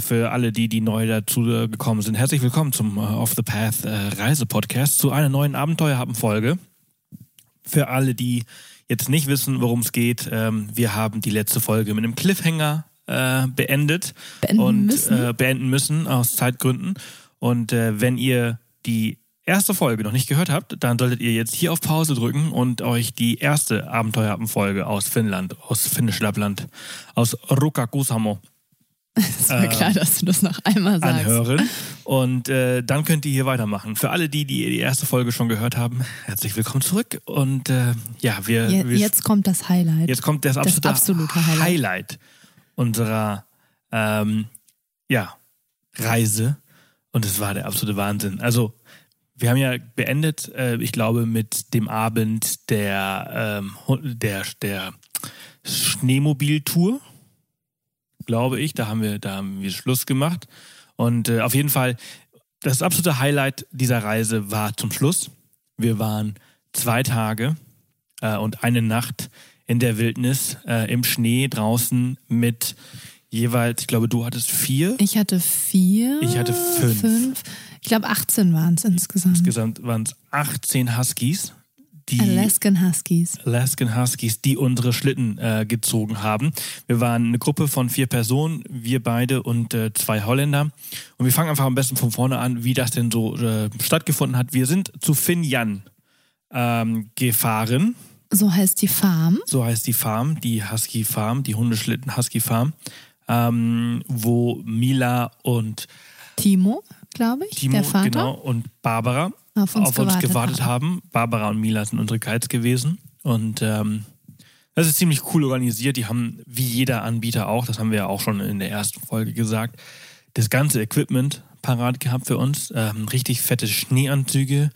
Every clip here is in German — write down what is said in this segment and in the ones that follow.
für alle die, die neu dazu gekommen sind, herzlich willkommen zum äh, Off the Path äh, Reisepodcast zu einer neuen Abenteuerhappen-Folge. Für alle, die jetzt nicht wissen, worum es geht, ähm, wir haben die letzte Folge mit einem Cliffhanger äh, beendet Beenden und müssen. Beenden müssen aus Zeitgründen. Und wenn ihr die erste Folge noch nicht gehört habt, dann solltet ihr jetzt hier auf Pause drücken und euch die erste Abenteuerhappen-Folge aus Finnland, aus Finnisch-Lappland, aus Rukakusamo Es war klar, dass du das noch einmal sagst. anhören. Und äh, dann könnt ihr hier weitermachen. Für alle, die, die die erste Folge schon gehört haben, herzlich willkommen zurück. Und äh, ja, wir, Je, wir jetzt kommt das Highlight. jetzt kommt das Das absolute, absolute Highlight. Highlight unserer ähm, ja, Reise. Und es war der absolute Wahnsinn. Also, wir haben ja beendet, äh, ich glaube, mit dem Abend der, ähm, der, der Schneemobiltour, glaube ich. Da haben wir, da haben wir Schluss gemacht. Und äh, auf jeden Fall, das absolute Highlight dieser Reise war zum Schluss. Wir waren zwei Tage äh, und eine Nacht in der Wildnis, äh, im Schnee draußen mit jeweils, ich glaube, du hattest vier. ich hatte vier. Ich hatte fünf. fünf. Ich glaube, 18 waren es insgesamt. Insgesamt waren es 18 Huskies, die Alaskan Huskies. Alaskan Huskies, die unsere Schlitten äh, gezogen haben. Wir waren eine Gruppe von vier Personen, wir beide und äh, zwei Holländer. Und wir fangen einfach am besten von vorne an, wie das denn so äh, stattgefunden hat. Wir sind zu Finjan ähm, gefahren. So heißt die Farm. so heißt die Farm, die Husky Farm, die Hundeschlitten Husky Farm, ähm, wo Mila und Timo, glaube ich, Timo der Vater. genau, und Barbara Auf uns gewartet gewartet haben. Barbara und Mila sind unsere Guides gewesen und ähm, das ist ziemlich cool organisiert. Die haben, wie jeder Anbieter auch, das haben wir ja auch schon in der ersten Folge gesagt, das ganze Equipment parat gehabt für uns. Ähm, richtig fette Schneeanzüge,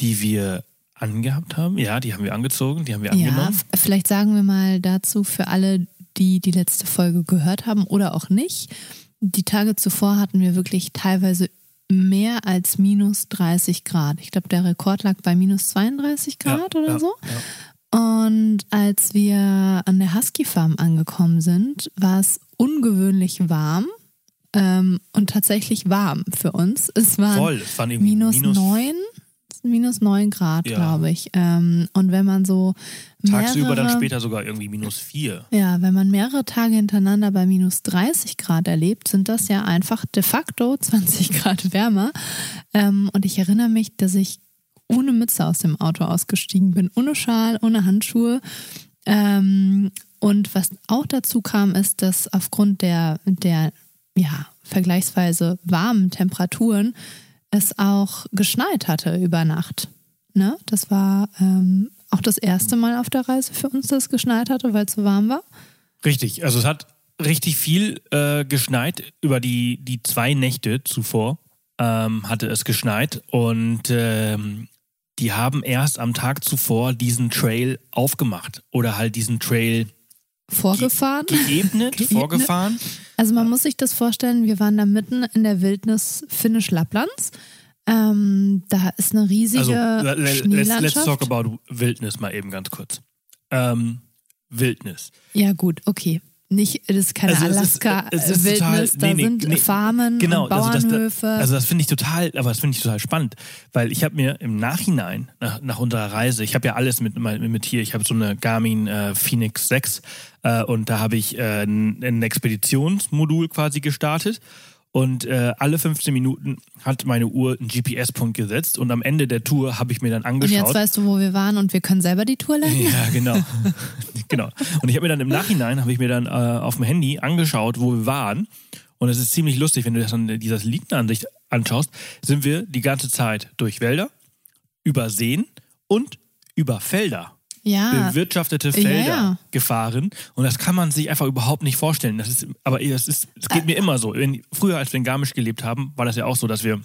die wir angehabt haben. Ja, die haben wir angezogen, die haben wir Ja, angenommen. f- vielleicht sagen wir mal dazu für alle, die die letzte Folge gehört haben oder auch nicht. Die Tage zuvor hatten wir wirklich teilweise mehr als minus 30 Grad. Ich glaube, der Rekord lag bei minus 32 Grad ja, oder ja, so. Ja. Und als wir an der Husky Farm angekommen sind, war es ungewöhnlich warm ähm, und tatsächlich warm für uns. Es waren Voll, es waren minus, minus 9 fast minus 9 Grad, ja. glaube ich. Ähm, und wenn man so. Mehrere, Tagsüber dann später sogar irgendwie minus 4. Ja, wenn man mehrere Tage hintereinander bei minus 30 Grad erlebt, sind das ja einfach de facto 20 Grad wärmer. Ähm, und ich erinnere mich, dass ich ohne Mütze aus dem Auto ausgestiegen bin, ohne Schal, ohne Handschuhe. Ähm, und was auch dazu kam, ist, dass aufgrund der, der ja, vergleichsweise warmen Temperaturen es auch geschneit hatte über Nacht. Ne? Das war ähm, auch das erste Mal auf der Reise für uns, dass es geschneit hatte, weil es so warm war. Richtig, also es hat richtig viel äh, geschneit. Über die, die zwei Nächte zuvor ähm, hatte es geschneit und ähm, die haben erst am Tag zuvor diesen Trail aufgemacht oder halt diesen Trail Vorgefahren. geebnet, Geebnet. vorgefahren. Also man muss sich das vorstellen, wir waren da mitten in der Wildnis Finnisch-Lapplands. Ähm, da ist eine riesige Also le- let's, Schneelandschaft. let's talk about Wildnis mal eben ganz kurz. Ähm, Wildnis. ja gut, okay. Nicht, das ist keine Also es ist- Alaska-Wildnis, total- da nee, sind nee. Farmen Genau, und also das, Bauernhöfe. also das finde ich total, aber das finde ich total spannend, weil ich habe mir im Nachhinein nach, nach unserer Reise, ich habe ja alles mit mit, mit hier, ich habe so eine Garmin äh, Phoenix 6 äh, und da habe ich äh, ein, ein Expeditionsmodul quasi gestartet und äh, alle 15 Minuten hat meine Uhr einen GPS-Punkt gesetzt und am Ende der Tour habe ich mir dann und angeschaut. jetzt weißt du, wo wir waren und wir können selber die Tour leiten? Ja, genau. genau. Und ich habe mir dann im Nachhinein, habe ich mir dann äh, auf dem Handy angeschaut, wo wir waren. Und es ist ziemlich lustig, wenn du das dann dieser Satellitenansicht anschaust, sind wir die ganze Zeit durch Wälder, über Seen und über Felder, Ja, bewirtschaftete Felder ja. gefahren. Und das kann man sich einfach überhaupt nicht vorstellen. Das ist, aber es ist, es geht mir immer so. Wenn, früher, als wir in Garmisch gelebt haben, war das ja auch so, dass wir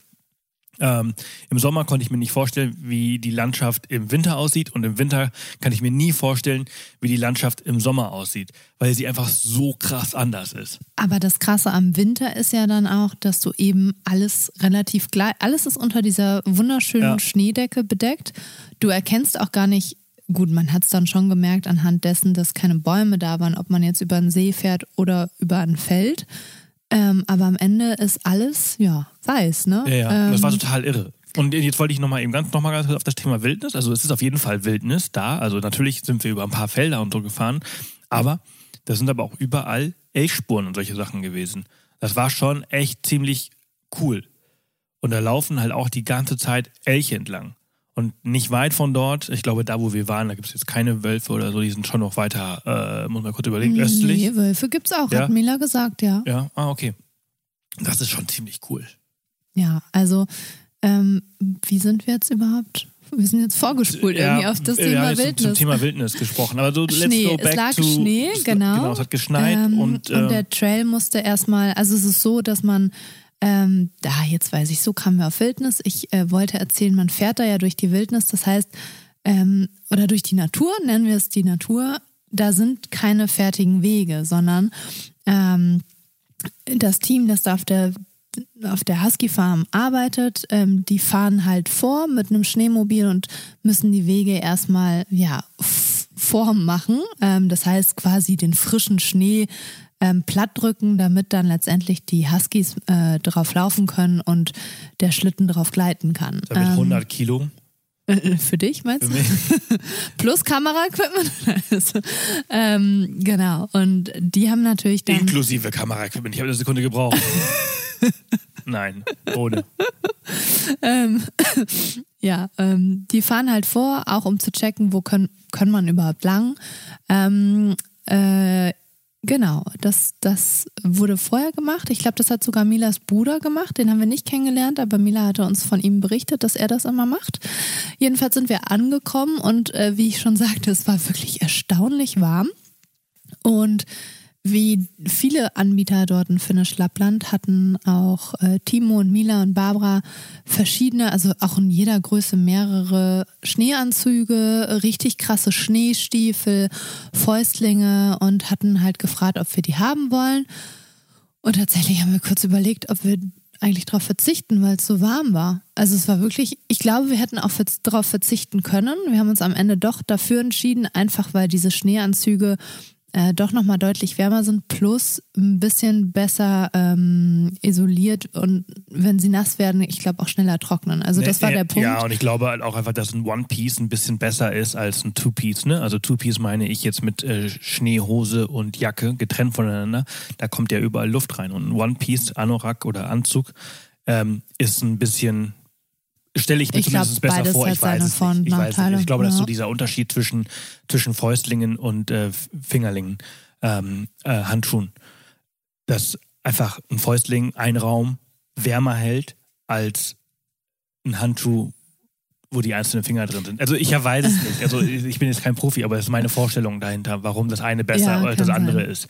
ähm, Im Sommer konnte ich mir nicht vorstellen, wie die Landschaft im Winter aussieht und im Winter kann ich mir nie vorstellen, wie die Landschaft im Sommer aussieht, weil sie einfach so krass anders ist. Aber das Krasse am Winter ist ja dann auch, dass du eben alles relativ gleich, alles ist unter dieser wunderschönen Ja. Schneedecke bedeckt. Du erkennst auch gar nicht gut, man hat es dann schon gemerkt anhand dessen, dass keine Bäume da waren, ob man jetzt über einen See fährt oder über ein Feld. Ähm, aber am Ende ist alles, ja, weiß, ne? Ja, ja. Ähm, das war total irre. Und jetzt wollte ich nochmal eben ganz nochmal ganz kurz auf das Thema Wildnis. Also es ist auf jeden Fall Wildnis da. Also natürlich sind wir über ein paar Felder und so gefahren. Aber da sind aber auch überall Elchspuren und solche Sachen gewesen. Das war schon echt ziemlich cool. Und da laufen halt auch die ganze Zeit Elche entlang. Und nicht weit von dort, ich glaube, da wo wir waren, da gibt es jetzt keine Wölfe oder so, die sind schon noch weiter, äh, muss man kurz überlegen, östlich. Nee, Wölfe gibt's auch, Ja. hat Mila gesagt, ja. Ja, ah, okay. Das ist schon ziemlich cool. Ja, also ähm, wie sind wir jetzt überhaupt? Wir sind jetzt vorgespult irgendwie auf das wir Thema jetzt Wildnis. Zum Thema Wildnis gesprochen. Aber so, let's Schnee, go es back lag to. Schnee, genau. Genau, es hat geschneit Ähm, und, äh, der Trail musste erstmal, also es ist so, dass man, ähm, da jetzt weiß ich, so kamen wir auf Wildnis. Ich äh, wollte erzählen, man fährt da ja durch die Wildnis, das heißt, ähm, oder durch die Natur, nennen wir es die Natur, da sind keine fertigen Wege, sondern ähm, das Team, das da auf der auf der Husky Farm arbeitet, ähm, die fahren halt vor mit einem Schneemobil und müssen die Wege erstmal ja Form machen. Ähm, das heißt quasi den frischen Schnee ähm, platt drücken, damit dann letztendlich die Huskies äh, drauf laufen können und der Schlitten drauf gleiten kann. da mit Ähm, 100 Kilo. äh, Für dich meinst du? Plus Kameraequipment. Ähm, genau. Und die haben natürlich dann. Inklusive Kameraequipment. Ich habe eine Sekunde gebraucht. Nein, ohne. Ähm, ja, ähm, die fahren halt vor, auch um zu checken, wo können, können man überhaupt lang. Ähm, äh, genau, das, das wurde vorher gemacht. Ich glaube, das hat sogar Milas Bruder gemacht. Den haben wir nicht kennengelernt, aber Mila hatte uns von ihm berichtet, dass er das immer macht. Jedenfalls sind wir angekommen und äh, wie ich schon sagte, es war wirklich erstaunlich warm. Und wie viele Anbieter dort in Finnisch Lappland hatten auch äh, Timo und Mila und Barbara verschiedene, also auch in jeder Größe mehrere Schneeanzüge, richtig krasse Schneestiefel, Fäustlinge und hatten halt gefragt, ob wir die haben wollen. Und tatsächlich haben wir kurz überlegt, ob wir eigentlich darauf verzichten, weil es so warm war. Also es war wirklich, ich glaube, wir hätten auch darauf verzichten können. Wir haben uns am Ende doch dafür entschieden, einfach weil diese Schneeanzüge äh, doch nochmal deutlich wärmer sind, plus ein bisschen besser ähm, isoliert und wenn sie nass werden, ich glaube auch schneller trocknen. Also das war Nee, der Punkt. Ja, und ich glaube halt auch einfach, dass ein One-Piece ein bisschen besser ist als ein Two-Piece. Ne? Also Two-Piece meine ich jetzt mit äh, Schneehose und Jacke getrennt voneinander. Da kommt ja überall Luft rein. Und ein One-Piece, Anorak oder Anzug ähm, ist ein bisschen, stelle ich mir Ich glaub, zumindest besser beides vor. Ich weiß es Vor- nicht. Ich, weiß es nicht. ich glaube, das ist so ja. dieser Unterschied zwischen, zwischen Fäustlingen und äh, Fingerlingen, ähm, äh, Handschuhen. Dass einfach ein Fäustling ein Raum wärmer hält als ein Handschuh, wo die einzelnen Finger drin sind. Also ich weiß es nicht. Also ich bin jetzt kein Profi, aber es ist meine Vorstellung dahinter, warum das eine besser Ja, als das andere sein. ist.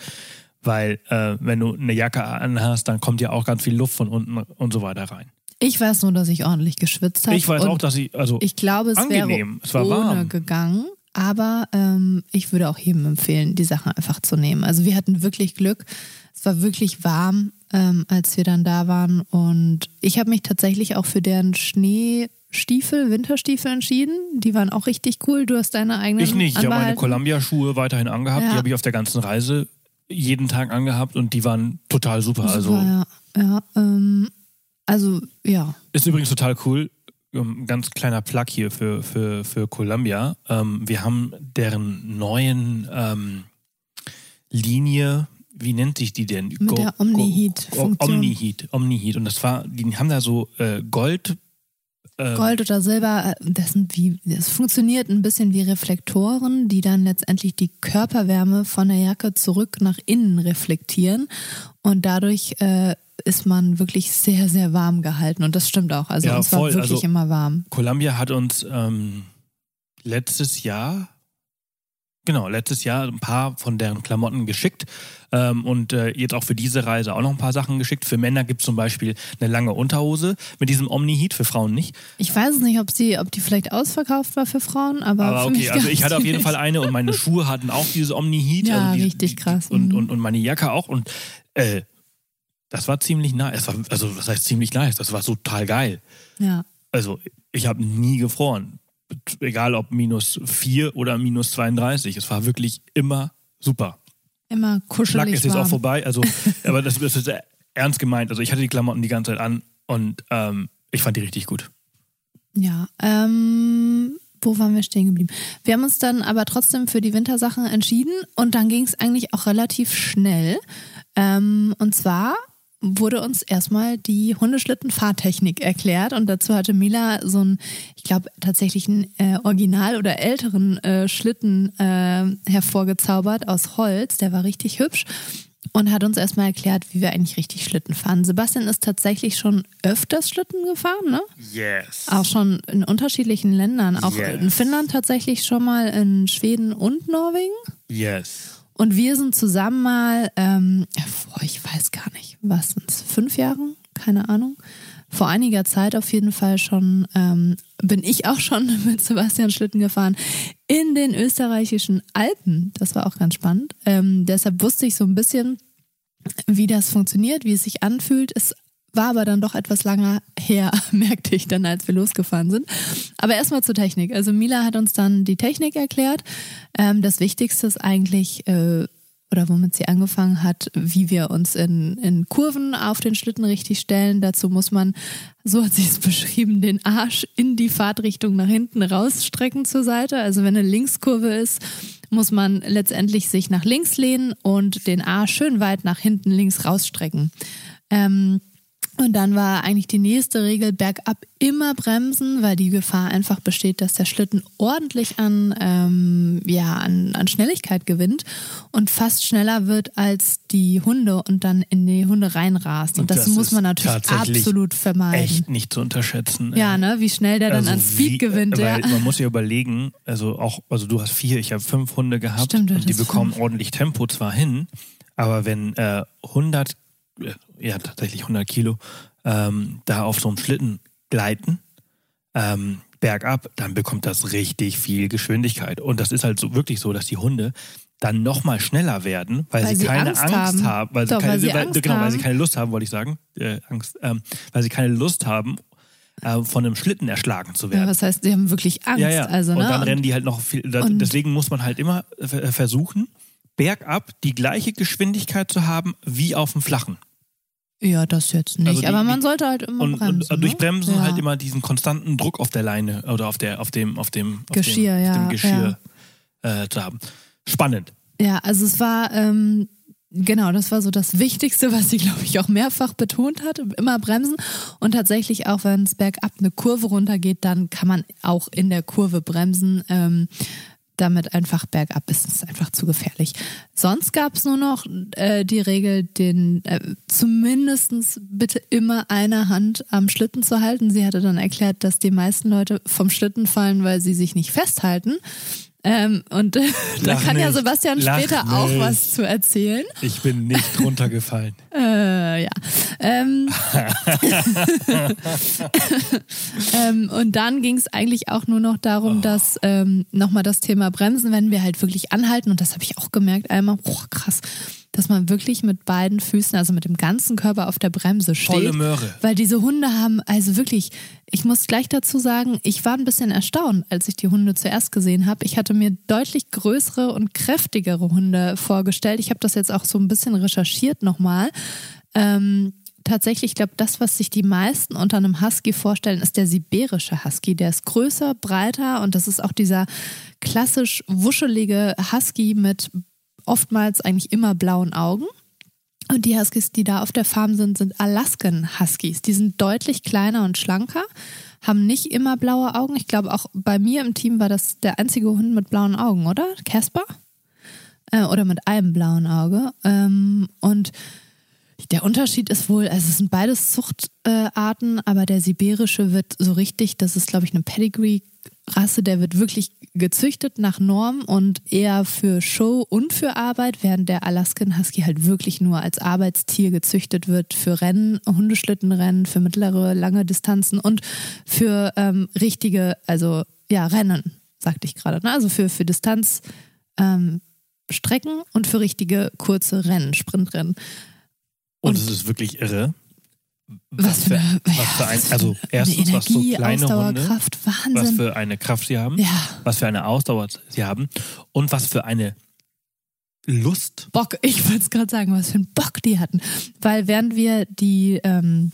Weil äh, wenn du eine Jacke anhast, dann kommt ja auch ganz viel Luft von unten und so weiter rein. Ich weiß nur, dass ich ordentlich geschwitzt habe. Ich weiß auch, dass ich, also Ich glaube, es Angenehm. wäre Es war ohne warm. gegangen. Aber ähm, ich würde auch jedem empfehlen, die Sachen einfach zu nehmen. Also wir hatten wirklich Glück. Es war wirklich warm, ähm, als wir dann da waren. Und ich habe mich tatsächlich auch für deren Schneestiefel, Winterstiefel entschieden. Die waren auch richtig cool. Du hast deine eigenen ich nicht. Ich habe meine. Columbia-Schuhe weiterhin angehabt. Ja. Die habe ich auf der ganzen Reise jeden Tag angehabt und die waren total super. Super, also ja. ja ähm, also ja. Ist übrigens total cool. Ähm, Ganz kleiner Plug hier für, für, für Columbia. Ähm, wir haben deren neuen ähm, Linie, wie nennt sich die denn? Mit der Omni-Heat-Funktion. Omni-Heat, Omni-Heat. Und das war, die haben da so äh, Gold. Äh, Gold oder Silber, äh, das sind wie, das funktioniert ein bisschen wie Reflektoren, die dann letztendlich die Körperwärme von der Jacke zurück nach innen reflektieren und dadurch äh, ist man wirklich sehr, sehr warm gehalten und das stimmt auch. Also Ja, uns war voll. wirklich Also- immer warm. Columbia hat uns ähm, letztes Jahr, genau, letztes Jahr ein paar von deren Klamotten geschickt ähm, und äh, jetzt auch für diese Reise auch noch ein paar Sachen geschickt. Für Männer gibt es zum Beispiel eine lange Unterhose mit diesem Omni-Heat, für Frauen nicht. Ich weiß es nicht, ob sie, ob die vielleicht ausverkauft war für Frauen, aber, Aber okay, also ich hatte auf jeden. Fall eine und meine Schuhe hatten auch dieses Omni-Heat. Ja, also die, richtig krass, Und, mhm. und, und meine Jacke auch und äh, das war ziemlich nice. War, also was heißt ziemlich nice? Das war total geil. Ja. Also ich habe nie gefroren. egal ob minus 4 oder minus 32. Es war wirklich immer super. Immer kuschelig. Lack ist jetzt warm. auch vorbei, also, aber das, das ist ernst gemeint. Also ich hatte die Klamotten die ganze Zeit an und ähm, ich fand die richtig gut. Ja, ähm, wo waren wir stehen geblieben? Wir haben uns dann aber trotzdem für die Wintersachen entschieden und dann ging es eigentlich auch relativ schnell. Ähm, und zwar wurde uns erstmal die Hundeschlitten-Fahrtechnik erklärt und dazu hatte Mila so einen, ich glaube tatsächlich einen äh, Original- oder älteren äh, Schlitten äh, hervorgezaubert aus Holz, der war richtig hübsch und hat uns erstmal erklärt, wie wir eigentlich richtig Schlitten fahren. Sebastian ist tatsächlich schon öfters Schlitten gefahren, ne? Yes. Auch schon in unterschiedlichen Ländern, auch Yes. in Finnland tatsächlich schon mal, in Schweden und Norwegen. Yes. Und wir sind zusammen mal, ähm, ich weiß gar nicht, was sind es, fünf Jahren? Keine Ahnung. Vor einiger Zeit auf jeden Fall schon, ähm, bin ich auch schon mit Sebastian Schlitten gefahren in den österreichischen Alpen. Das war auch ganz spannend. Ähm, deshalb wusste ich so ein bisschen, wie das funktioniert, wie es sich anfühlt. Es war aber dann doch etwas langer her, merkte ich dann, als wir losgefahren sind. Aber erstmal zur Technik. Also Mila hat uns dann die Technik erklärt. Ähm, das Wichtigste ist eigentlich, äh, oder womit sie angefangen hat, wie wir uns in, in Kurven auf den Schlitten richtig stellen. Dazu muss man, so hat sie es beschrieben, den Arsch in die Fahrtrichtung nach hinten rausstrecken zur Seite. Also wenn eine Linkskurve ist, muss man letztendlich sich nach links lehnen und den Arsch schön weit nach hinten links rausstrecken. Ähm, und dann war eigentlich die nächste Regel bergab immer bremsen, weil die Gefahr einfach besteht, dass der Schlitten ordentlich an, ähm, ja, an, an Schnelligkeit gewinnt und fast schneller wird als die Hunde und dann in die Hunde reinrast. Und, Und das, das muss man natürlich absolut vermeiden. Echt nicht zu unterschätzen. Ja, ne? Wie schnell der dann Also an Speed wie- gewinnt. Ja. Weil man muss ja überlegen, also auch, also du hast vier, ich habe fünf Hunde gehabt Stimmt, und die bekommen fünf. ordentlich Tempo zwar hin, aber wenn äh, 100, äh, ja tatsächlich 100 Kilo ähm, da auf so einem Schlitten gleiten, ähm, bergab, dann bekommt das richtig viel Geschwindigkeit. Und das ist halt so wirklich so, dass die Hunde dann nochmal schneller werden, weil, Weil sie sie keine Angst Angst, haben. haben, weil, Doch, sie keine, weil sie weil, Angst genau, weil sie keine Lust haben, wollte ich sagen, äh, Angst, ähm, weil sie keine Lust haben, äh, von einem Schlitten erschlagen zu werden. Ja, was heißt, die haben wirklich Angst. Ja, ja. Also, und ne? dann rennen die halt noch viel. Da, und- deswegen muss man halt immer äh, versuchen, bergab die gleiche Geschwindigkeit zu haben wie auf dem Flachen. Ja, das jetzt nicht. Also die- aber man sollte halt immer Und, bremsen. und durch ne? Bremsen ja. halt immer diesen konstanten Druck auf der Leine oder auf der, auf dem, auf dem, auf Geschirr, dem, ja, auf dem Geschirr Äh, zu haben. Spannend. Ja, also es war, ähm, genau, das war so das Wichtigste, was sie, glaube ich, auch mehrfach betont hat. Immer bremsen. Und tatsächlich auch, wenn es bergab eine Kurve runtergeht, dann kann man auch in der Kurve bremsen. Ähm, damit einfach bergab ist es einfach zu gefährlich. Sonst gab es nur noch äh, die Regel, den äh, zumindestens bitte immer eine Hand am Schlitten zu halten. Sie hatte dann erklärt, dass die meisten Leute vom Schlitten fallen, weil sie sich nicht festhalten. Ähm, und da Lach kann ja nicht. Sebastian Lach später auch nicht. was zu erzählen. Ich bin nicht runtergefallen. Äh, ja. Ähm, ähm, und dann ging es eigentlich auch nur noch darum, dass ähm, nochmal das Thema Bremsen, wenn wir halt wirklich anhalten, und das habe ich auch gemerkt einmal, boah, krass, dass man wirklich mit beiden Füßen, also mit dem ganzen Körper auf der Bremse steht. Volle Möhre. Weil diese Hunde haben, also wirklich, ich muss gleich dazu sagen, ich war ein bisschen erstaunt, als ich die Hunde zuerst gesehen habe. Ich hatte mir deutlich größere und kräftigere Hunde vorgestellt. Ich habe das jetzt auch so ein bisschen recherchiert nochmal. Ähm, tatsächlich, ich glaube, das, was sich die meisten unter einem Husky vorstellen, ist der sibirische Husky. Der ist größer, breiter und das ist auch dieser klassisch wuschelige Husky mit oftmals eigentlich immer blauen Augen. Und die Huskies, die da auf der Farm sind, sind Alaskan Huskies. Die sind deutlich kleiner und schlanker, haben nicht immer blaue Augen. Ich glaube, auch bei mir im Team war das der einzige Hund mit blauen Augen, oder? Casper? Äh, oder mit einem blauen Auge. Ähm, und der Unterschied ist wohl, also es sind beides Zuchtarten, aber der sibirische wird so richtig, das ist glaube ich eine Pedigree-Rasse, der wird wirklich gezüchtet nach Norm und eher für Show und für Arbeit, während der Alaskan Husky halt wirklich nur als Arbeitstier gezüchtet wird für Rennen, Hundeschlittenrennen, für mittlere, lange Distanzen und für ähm, richtige, also ja, Rennen, sagte ich gerade, ne? also für, für Distanz. Ähm, und für richtige kurze Rennen, Sprintrennen. Und, Und- es ist wirklich irre. Was für eine- was ja, für ein, was für also eine erstens, was Energie, kleine Hunde, Ausdauerkraft, was für eine Kraft sie haben, ja, was für eine Ausdauer sie haben. Und was für eine Lust. Bock, ich wollte es gerade sagen, was für einen Bock die hatten. Weil während wir die ähm,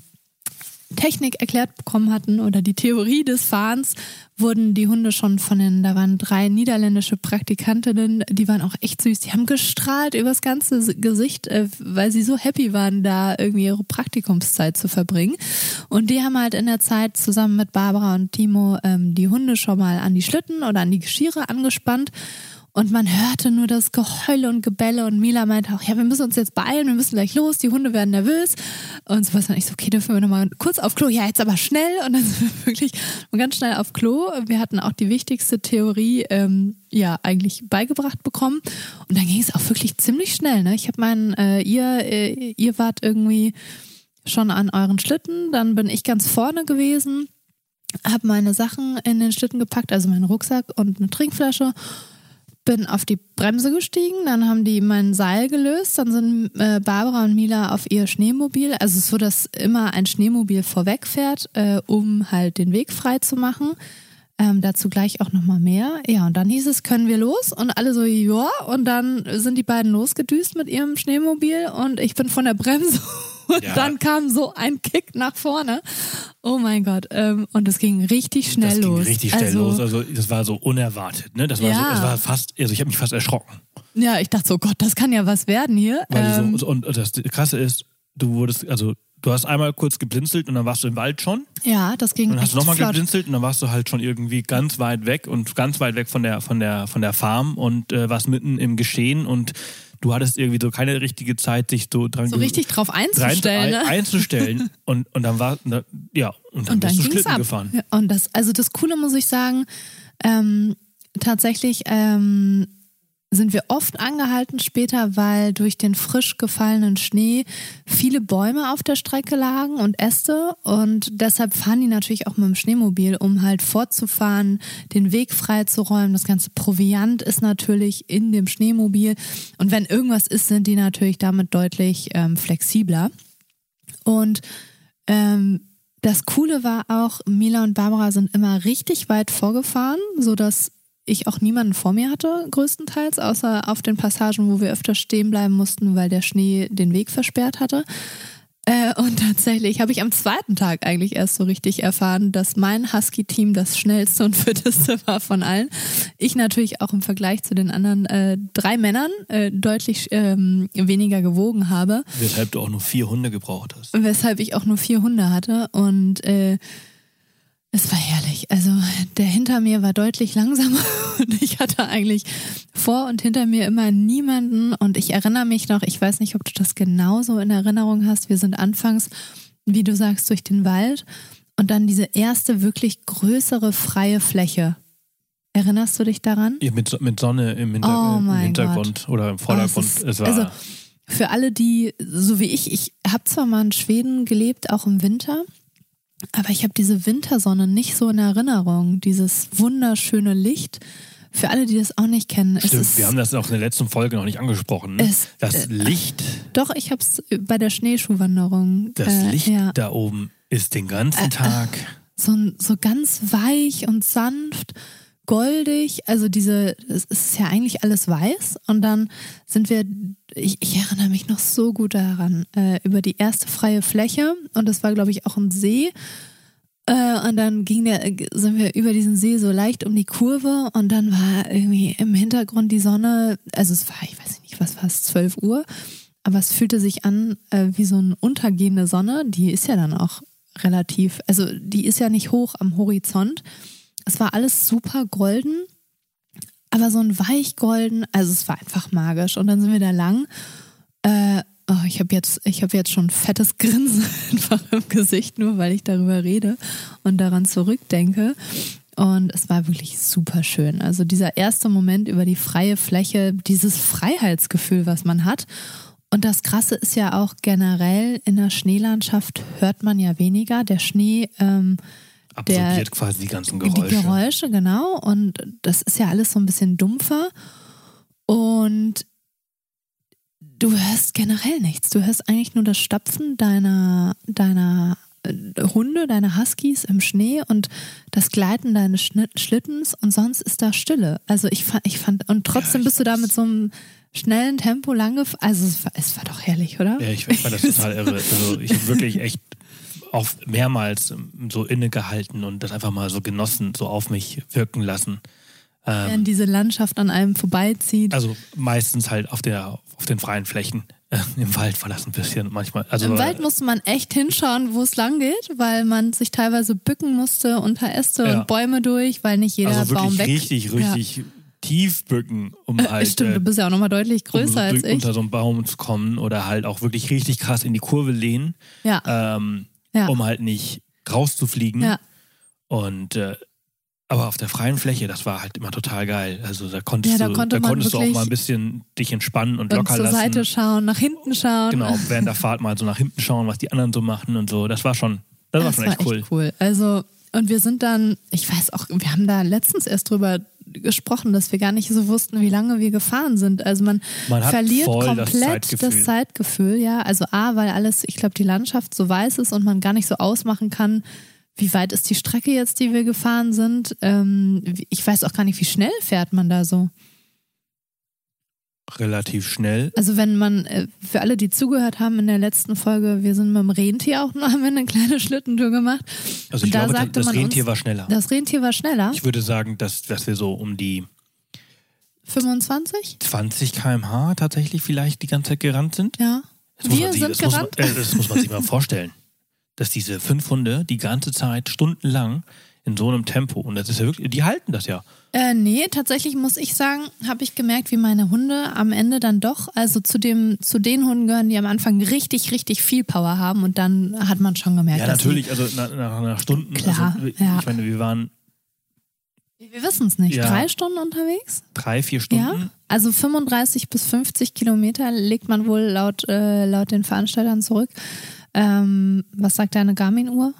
Technik erklärt bekommen hatten oder die Theorie des Fahrens, wurden die Hunde schon von den, da waren drei niederländische Praktikantinnen, die waren auch echt süß. Die haben gestrahlt übers ganze Gesicht, äh, weil sie so happy waren, da irgendwie ihre Praktikumszeit zu verbringen. Und die haben halt in der Zeit zusammen mit Barbara und Timo ähm, die Hunde schon mal an die Schlitten oder an die Geschirre angespannt. Und man hörte nur das Geheule und Gebelle und Mila meinte auch, ja, wir müssen uns jetzt beeilen, wir müssen gleich los, die Hunde werden nervös. Und Sebastian und ich so, okay, dürfen wir nochmal kurz auf Klo? Ja, jetzt aber schnell. Und dann sind wir wirklich ganz schnell auf Klo. Wir hatten auch die wichtigste Theorie, ähm, ja, eigentlich beigebracht bekommen. Und dann ging es auch wirklich ziemlich schnell. Ne? Ich habe meinen, äh, ihr, äh, ihr wart irgendwie schon an euren Schlitten, dann bin ich ganz vorne gewesen, habe meine Sachen in den Schlitten gepackt, also meinen Rucksack und eine Trinkflasche bin auf die Bremse gestiegen, dann haben die mein Seil gelöst, dann sind äh, Barbara und Mila auf ihr Schneemobil, also so, dass immer ein Schneemobil vorwegfährt, äh, um halt den Weg frei zu machen. Ähm, dazu gleich auch nochmal mehr. Ja, und dann hieß es, können wir los? Und alle so, ja. Und dann sind die beiden losgedüst mit ihrem Schneemobil und ich bin von der Bremse. Und Ja. dann kam so ein Kick nach vorne. Oh mein Gott. Ähm, und es ging richtig schnell das ging los. richtig schnell also, los. Also das war so unerwartet. Ne? Das war Ja. so, das war fast, also ich habe mich fast erschrocken. Ja, ich dachte so, Gott, das kann ja was werden hier. Ähm, so, so, und das Krasse ist, du wurdest, also du hast einmal kurz geblinzelt und dann warst du im Wald schon. ja, das ging Und dann hast du nochmal geblinzelt und dann warst du halt schon irgendwie ganz weit weg und ganz weit weg von der, von der, von der Farm und äh, warst mitten im Geschehen und du hattest irgendwie so keine richtige Zeit, dich so dran So richtig drauf rein, einzustellen. Ne? ein, einzustellen. und, und dann war, ja, und dann, und dann bist du Schlitten ab. gefahren. Ja, und das, also das Coole muss ich sagen, ähm, tatsächlich ähm, sind wir oft angehalten später, weil durch den frisch gefallenen Schnee viele Bäume auf der Strecke lagen und Äste und deshalb fahren die natürlich auch mit dem Schneemobil, um halt fortzufahren, den Weg frei zu räumen. Das ganze Proviant ist natürlich in dem Schneemobil und wenn irgendwas ist, sind die natürlich damit deutlich ähm, flexibler. Und ähm, das Coole war auch, Mila und Barbara sind immer richtig weit vorgefahren, sodass ich auch niemanden vor mir hatte, größtenteils, außer auf den Passagen, wo wir öfter stehen bleiben mussten, weil der Schnee den Weg versperrt hatte. Äh, und tatsächlich habe ich am zweiten Tag eigentlich erst so richtig erfahren, dass mein Husky-Team das schnellste und fitteste war von allen. Ich natürlich auch im Vergleich zu den anderen äh, drei Männern äh, deutlich ähm, weniger gewogen habe Weshalb du auch nur vier Hunde gebraucht hast. weshalb ich auch nur vier Hunde hatte und äh, es war herrlich. Also der hinter mir war deutlich langsamer und ich hatte eigentlich vor und hinter mir immer niemanden und ich erinnere mich noch, ich weiß nicht, ob du das genauso in Erinnerung hast, wir sind anfangs, wie du sagst, durch den Wald und dann diese erste wirklich größere freie Fläche. Erinnerst du dich daran? Ja, mit, mit Sonne im, Hinter Oh im Hintergrund oder im Vordergrund. Oh, es ist- also, Für alle, die, so wie ich, ich habe zwar mal in Schweden gelebt, auch im Winter, aber ich habe diese Wintersonne nicht so in Erinnerung, dieses wunderschöne Licht. Für alle, die das auch nicht kennen, es stimmt, wir haben das auch in der letzten Folge noch nicht angesprochen. Ne? Es- das äh, Licht, doch, ich habe es bei der Schneeschuhwanderung. das äh, Licht ja, da oben ist den ganzen Tag. so, so ganz weich und sanft, goldig. Also diese, es ist ja eigentlich alles weiß. Und dann sind wir, ich, ich erinnere mich noch so gut daran, äh, über die erste freie Fläche. Und das war, glaube ich, auch ein See. Äh, und dann ging der, sind wir über diesen See so leicht um die Kurve und dann war irgendwie im Hintergrund die Sonne, also es war, ich weiß nicht, was war es, 12 Uhr, aber es fühlte sich an äh, wie so eine untergehende Sonne, die ist ja dann auch relativ, also die ist ja nicht hoch am Horizont. Es war alles super golden, aber so ein weichgolden, also es war einfach magisch. Und dann sind wir da lang. Äh, oh, ich habe jetzt, habe jetzt schon fettes Grinsen einfach im Gesicht, nur weil ich darüber rede und daran zurückdenke. Und es war wirklich super schön. Also dieser erste Moment über die freie Fläche, dieses Freiheitsgefühl, was man hat. Und das Krasse ist ja auch generell in der Schneelandschaft hört man ja weniger. Der Schnee ähm, Absorbiert quasi die ganzen die Geräusche. Geräusche, genau. Und das ist ja alles so ein bisschen dumpfer. Und du hörst generell nichts. Du hörst eigentlich nur das Stapfen deiner, deiner äh, Hunde, deiner Huskies im Schnee und das Gleiten deines Schlittens und sonst ist da Stille. Also ich fand, ich fand, und trotzdem Ja, bist du da mit so einem schnellen Tempo lang. Also es war, es war doch herrlich, oder? Ja, ich, ich fand das total irre. Also ich habe wirklich echt auch mehrmals ähm, so innegehalten und das einfach mal so genossen, so auf mich wirken lassen. Ähm, Während diese Landschaft an einem vorbeizieht. also meistens halt auf der auf den freien Flächen. Äh, Im Wald war das ein bisschen manchmal. Also Im Wald musste man echt hinschauen, wo es lang geht, weil man sich teilweise bücken musste unter Äste Ja. und Bäume durch, weil nicht jeder also Baum weg. richtig, Ja. richtig tief bücken, um halt Stimmt, äh, du bist ja auch nochmal deutlich um größer so als ich. unter so einen Baum zu kommen oder halt auch wirklich richtig krass in die Kurve lehnen, Ja, ähm, ja, um halt nicht rauszufliegen. ja. Und äh, aber auf der freien Fläche, das war halt immer total geil. Also da konntest Ja, da du, konnte da man konntest du auch mal ein bisschen dich entspannen und locker zur lassen. Seite schauen, nach hinten schauen. Genau, während der Fahrt mal so nach hinten schauen, was die anderen so machen und so. Das war schon, das, war Das schon war echt cool. echt cool. Also, und wir sind dann, ich weiß auch, wir haben da letztens erst drüber gesprochen, dass wir gar nicht so wussten, wie lange wir gefahren sind. Also man, Man verliert voll das komplett Zeitgefühl. das Zeitgefühl, ja. Also A, weil alles, ich glaube, die Landschaft so weiß ist und man gar nicht so ausmachen kann, wie weit ist die Strecke jetzt, die wir gefahren sind. Ähm, ich weiß auch gar nicht, wie schnell fährt man da so. Relativ schnell. Also wenn man, äh, für alle, die zugehört haben in der letzten Folge, wir sind mit dem Rentier auch noch, haben wir eine kleine Schlittentour gemacht. Also ich da glaube, sagte das Rentier uns- war schneller. Das Rentier war schneller, Ich würde sagen, dass, dass wir so um die 25, 20 km/h tatsächlich vielleicht die ganze Zeit gerannt sind. ja. Das Wir sich, sind das muss man, gerannt. äh, das muss man sich mal vorstellen. Dass diese fünf Hunde die ganze Zeit stundenlang in so einem Tempo, und das ist ja wirklich, die halten das ja. Äh, nee, tatsächlich muss ich sagen, habe ich gemerkt, wie meine Hunde am Ende dann doch, also zu dem, zu den Hunden gehören, die am Anfang richtig, richtig viel Power haben und dann hat man schon gemerkt, Ja, natürlich, also nach, nach, nach Stunden. Klar, also, ja. Ich meine, wir waren wir wissen es nicht, Ja. drei Stunden unterwegs? drei, vier Ja. Stunden. Also 35 bis 50 Kilometer legt man wohl laut, äh, laut den Veranstaltern zurück. Ähm, was sagt deine Garmin-Uhr?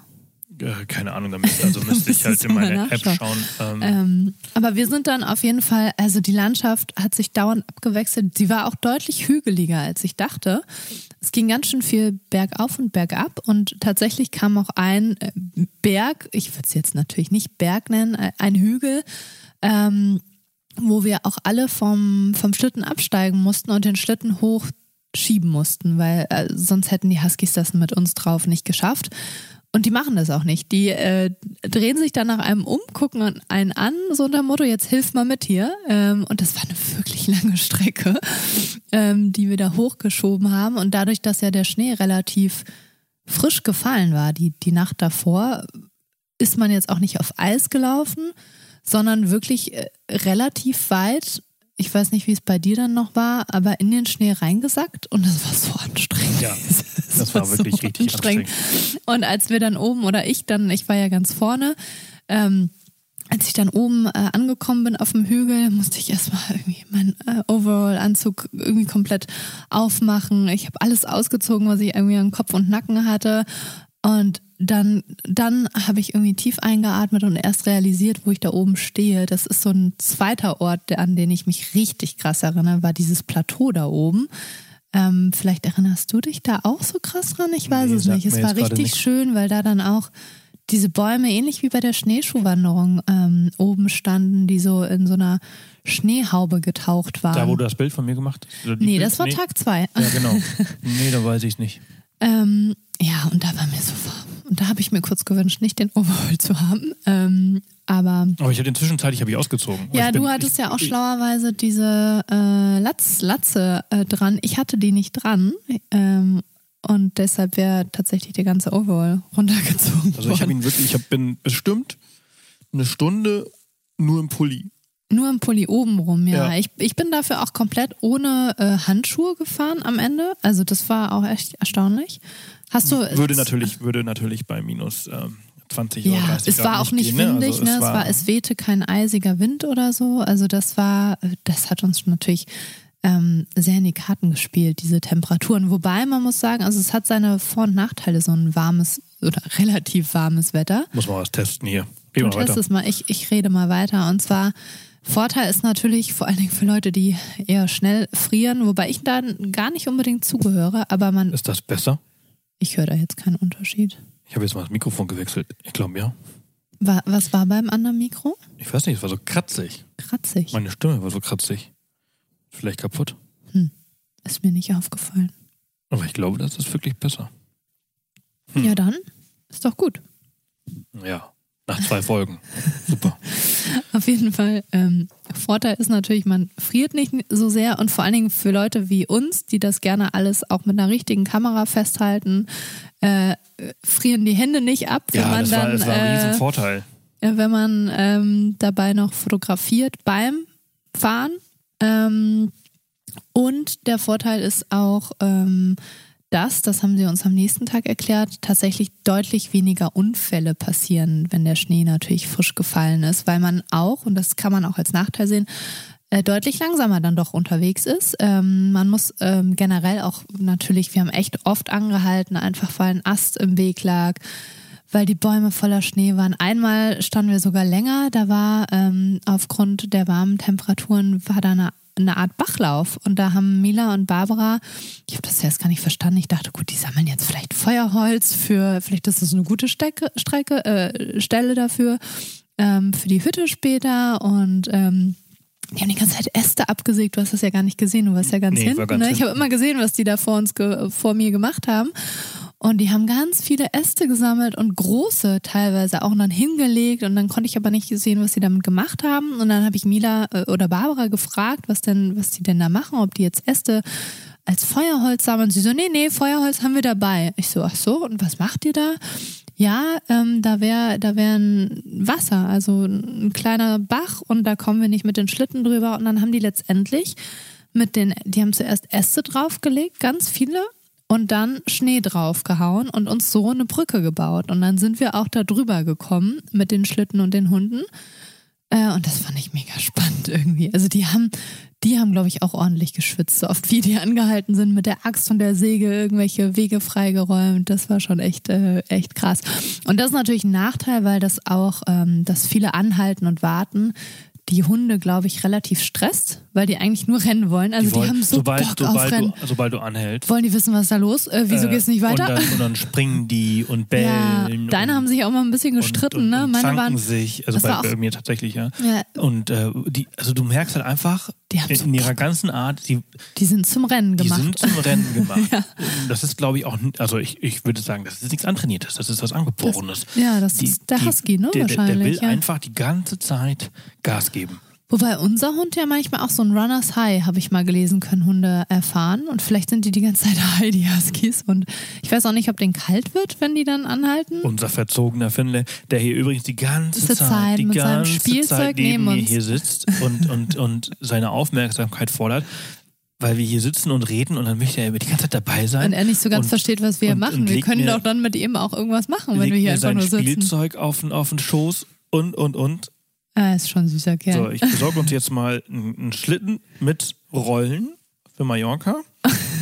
Äh, keine Ahnung, da müsste, also müsste ich halt in meine App schauen. Ähm, Ähm, aber wir sind dann auf jeden Fall, also die Landschaft hat sich dauernd abgewechselt. Sie war auch deutlich hügeliger, als ich dachte. Es ging ganz schön viel bergauf und bergab und tatsächlich kam auch ein äh, Berg, ich würde es jetzt natürlich nicht Berg nennen, äh, ein Hügel, ähm, wo wir auch alle vom, vom Schlitten absteigen mussten und den Schlitten hochschieben mussten, weil äh, sonst hätten die Huskies das mit uns drauf nicht geschafft. Und die machen das auch nicht. Die äh, drehen sich dann nach einem um, gucken einen an, so unter dem Motto, jetzt hilf mal mit hier. Ähm, und das war eine wirklich lange Strecke, ähm, die wir da hochgeschoben haben. Und dadurch, dass ja der Schnee relativ frisch gefallen war, die, die Nacht davor, ist man jetzt auch nicht auf Eis gelaufen, sondern wirklich äh, relativ weit, ich weiß nicht, wie es bei dir dann noch war, aber in den Schnee reingesackt und das war so anstrengend. Ja, das war wirklich richtig anstrengend. Und als wir dann oben, oder ich dann, ich war ja ganz vorne, ähm, als ich dann oben äh, angekommen bin auf dem Hügel, musste ich erstmal irgendwie meinen äh, Overall-Anzug irgendwie komplett aufmachen. Ich habe alles ausgezogen, was ich irgendwie am Kopf und Nacken hatte. Und dann, dann habe ich irgendwie tief eingeatmet und erst realisiert, wo ich da oben stehe. Das ist so ein zweiter Ort, an den ich mich richtig krass erinnere, war dieses Plateau da oben. Ähm, vielleicht erinnerst du dich da auch so krass dran? Ich weiß Nee, es nicht. Es war richtig schön, weil da dann auch diese Bäume, ähnlich wie bei der Schneeschuhwanderung, ähm, oben standen, die so in so einer Schneehaube getaucht waren. Da, wo du das Bild von mir gemacht hast? Nee, Bild- das war Tag zwei. Ja, genau. Nee, da weiß ich nicht. Ähm, ja, und da war mir so warm. Und da habe ich mir kurz gewünscht, nicht den Overall zu haben. Ähm, aber Aber ich habe den zwischenzeitlich habe ich ausgezogen. ja, ich du bin- hattest ich, ja auch schlauerweise diese äh, Latz, Latze äh, dran. Ich hatte die nicht dran. Ähm, und deshalb wäre tatsächlich der ganze Overall runtergezogen Also ich habe ihn wirklich, ich hab, bin bestimmt eine Stunde nur im Pulli. Nur im Pulli oben rum, ja. Ja. Ich, ich bin dafür auch komplett ohne äh, Handschuhe gefahren am Ende. Also das war auch echt erstaunlich. Hast du Würde natürlich, würde natürlich bei minus ähm, 20 oder Ja, 30 es Grad war auch nicht gehen, ne? windig, Also ne? es Es, war, es wehte kein eisiger Wind oder so. Also das war, das hat uns natürlich ähm, sehr in die Karten gespielt, diese Temperaturen. Wobei man muss sagen, also es hat seine Vor- und Nachteile, so ein warmes oder relativ warmes Wetter. Muss man was testen hier. Du wir weiter. testest mal, ich, ich rede mal weiter. Und zwar Vorteil ist natürlich vor allen Dingen für Leute, die eher schnell frieren, wobei ich da gar nicht unbedingt zugehöre, aber man. Ist das besser? Ich höre da jetzt keinen Unterschied. Ich habe jetzt mal das Mikrofon gewechselt. Ich glaube ja. Wa- Was war beim anderen Mikro? Ich weiß nicht, es war so kratzig. Kratzig. Meine Stimme war so kratzig. Vielleicht kaputt. Ist mir nicht aufgefallen. Aber ich glaube, das ist wirklich besser. Hm. Ja, dann ist doch gut. Ja. Nach zwei Folgen. Super. Auf jeden Fall. Ähm, Vorteil ist natürlich, man friert nicht so sehr und vor allen Dingen für Leute wie uns, die das gerne alles auch mit einer richtigen Kamera festhalten, äh, frieren die Hände nicht ab, wenn Ja, man das war, dann, das war ein äh, Riesenvorteil. äh, wenn man ähm, dabei noch fotografiert beim Fahren. Ähm, und der Vorteil ist auch, ähm, dass, das haben sie uns am nächsten Tag erklärt, tatsächlich deutlich weniger Unfälle passieren, wenn der Schnee natürlich frisch gefallen ist, weil man auch, und das kann man auch als Nachteil sehen, äh, deutlich langsamer dann doch unterwegs ist. Ähm, man muss ähm, generell auch natürlich, wir haben echt oft angehalten, einfach weil ein Ast im Weg lag, weil die Bäume voller Schnee waren. Einmal standen wir sogar länger, da war ähm, aufgrund der warmen Temperaturen war da eine, eine Art Bachlauf und da haben Mila und Barbara, ich habe das erst gar nicht verstanden, ich dachte, gut, die sammeln jetzt vielleicht Feuerholz für, vielleicht ist das eine gute Strecke, Strecke äh, Stelle dafür, ähm, für die Hütte später und ähm, die haben die ganze Zeit Äste abgesägt. Du hast das ja gar nicht gesehen. Du warst ja ganz Nee, hinten. ganz ne? Ich habe immer gesehen, was die da vor uns, ge vor mir gemacht haben. Und die haben ganz viele Äste gesammelt und große teilweise auch dann hingelegt. Und dann konnte ich aber nicht sehen, was sie damit gemacht haben. Und dann habe ich Mila äh, oder Barbara gefragt, was denn, was die denn da machen, ob die jetzt Äste als Feuerholz sammeln. Sie so, nee, nee, Feuerholz haben wir dabei. Ich so, ach so, und was macht ihr da? Ja, ähm, da wäre da wär ein Wasser, also ein kleiner Bach und da kommen wir nicht mit den Schlitten drüber. Und dann haben die letztendlich mit den, die haben zuerst Äste draufgelegt, ganz viele, und dann Schnee draufgehauen und uns so eine Brücke gebaut. Und dann sind wir auch da drüber gekommen mit den Schlitten und den Hunden. Äh, und das fand ich mega spannend irgendwie. Also die haben, die haben, glaube ich, auch ordentlich geschwitzt. So oft wie die angehalten sind mit der Axt und der Säge irgendwelche Wege freigeräumt. Das war schon echt, äh, echt krass. Und das ist natürlich ein Nachteil, weil das auch, ähm, dass viele anhalten und warten, die Hunde, glaube ich, relativ stresst, weil die eigentlich nur rennen wollen. Also die, wollen- haben so sobald, Bock auf sobald, Rennen. du, sobald du anhältst. Wollen die wissen, was ist da los? Äh, wieso äh, geht's nicht weiter? Und dann, und dann springen die und ja, bellen. deine und, haben sich auch mal ein bisschen gestritten, und, ne? Meine waren, sich, also bei, bei mir tatsächlich, ja. ja, Und äh, die, also du merkst halt einfach Die haben in, so in ihrer ganzen Art, die, die sind zum Rennen die gemacht. sind zum Rennen gemacht. Das ist, glaube ich, auch, also ich, ich würde sagen, das ist nichts Antrainiertes, das ist was Angeborenes. ja, das Die- ist der die- Husky, ne? Der, der, der wahrscheinlich. will ja. einfach die ganze Zeit Gas geben. Wobei unser Hund ja manchmal auch so ein Runners High, habe ich mal gelesen, können Hunde erfahren. Und vielleicht sind die die ganze Zeit High, die Huskies. Und ich weiß auch nicht, ob denen kalt wird, wenn die dann anhalten. Unser verzogener Finlay, der hier übrigens die ganze Zeit, Zeit die mit seinem ganze Spielzeug Zeit neben mir hier sitzt und, und, und seine Aufmerksamkeit fordert, weil wir hier sitzen und reden und dann möchte er die ganze Zeit dabei sein. Und er nicht so ganz und- versteht, was wir und- machen. und Wir können mir- doch dann mit ihm auch irgendwas machen, wenn wir hier einfach nur sitzen. Spielzeug auf, den- auf den Schoß und, und, und. Ah, ist schon ein süßer Kerl. So, ich besorge uns jetzt mal einen Schlitten mit Rollen für Mallorca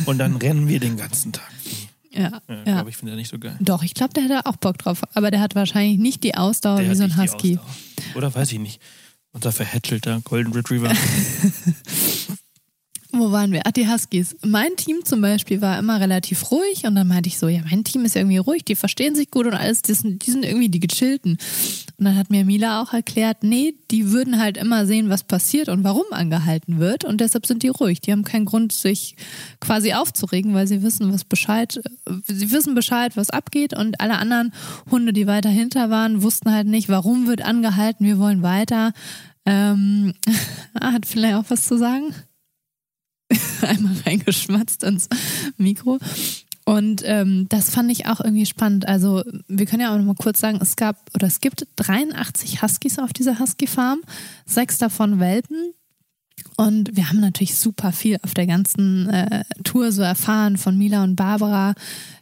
und dann rennen wir den ganzen Tag. ja, Ja, ja. glaube ich, finde er nicht so geil. Doch, ich glaube, der hätte auch Bock drauf. Aber der hat wahrscheinlich nicht die Ausdauer Der wie so ein Husky. Oder weiß ich nicht. Unser verhätschelter Golden Retriever. Wo waren wir? Ach, die Huskies. Mein Team zum Beispiel war immer relativ ruhig und dann meinte ich so, ja, mein Team ist irgendwie ruhig, die verstehen sich gut und alles, die sind, die sind irgendwie die gechillten. Und dann hat mir Mila auch erklärt, nee, die würden halt immer sehen, was passiert und warum angehalten wird und deshalb sind die ruhig. Die haben keinen Grund, sich quasi aufzuregen, weil sie wissen, was Bescheid, sie wissen Bescheid, was abgeht und alle anderen Hunde, die weiter hinter waren, wussten halt nicht, warum wird angehalten, wir wollen weiter. Ähm, hat vielleicht auch was zu sagen? einmal reingeschmatzt ins Mikro. Und ähm, das fand ich auch irgendwie spannend. Also wir können ja auch noch mal kurz sagen, es gab oder es gibt 83 Huskies auf dieser Husky Farm, sechs davon Welpen. Und wir haben natürlich super viel auf der ganzen äh, Tour so erfahren von Mila und Barbara.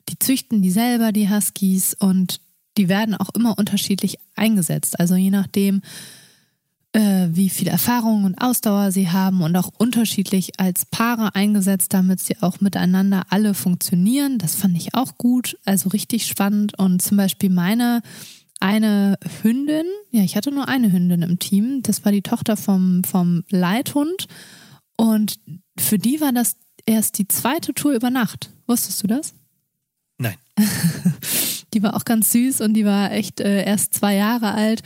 Die züchten die selber, die Huskies, und die werden auch immer unterschiedlich eingesetzt. Also je nachdem, äh, wie viel Erfahrung und Ausdauer sie haben und auch unterschiedlich als Paare eingesetzt, damit sie auch miteinander alle funktionieren. Das fand ich auch gut, also richtig spannend. Und zum Beispiel meine eine Hündin, ja, ich hatte nur eine Hündin im Team, das war die Tochter vom, vom Leithund und für die war das erst die zweite Tour über Nacht. Wusstest du das? Nein. die war auch ganz süß und die war echt äh, erst zwei Jahre alt.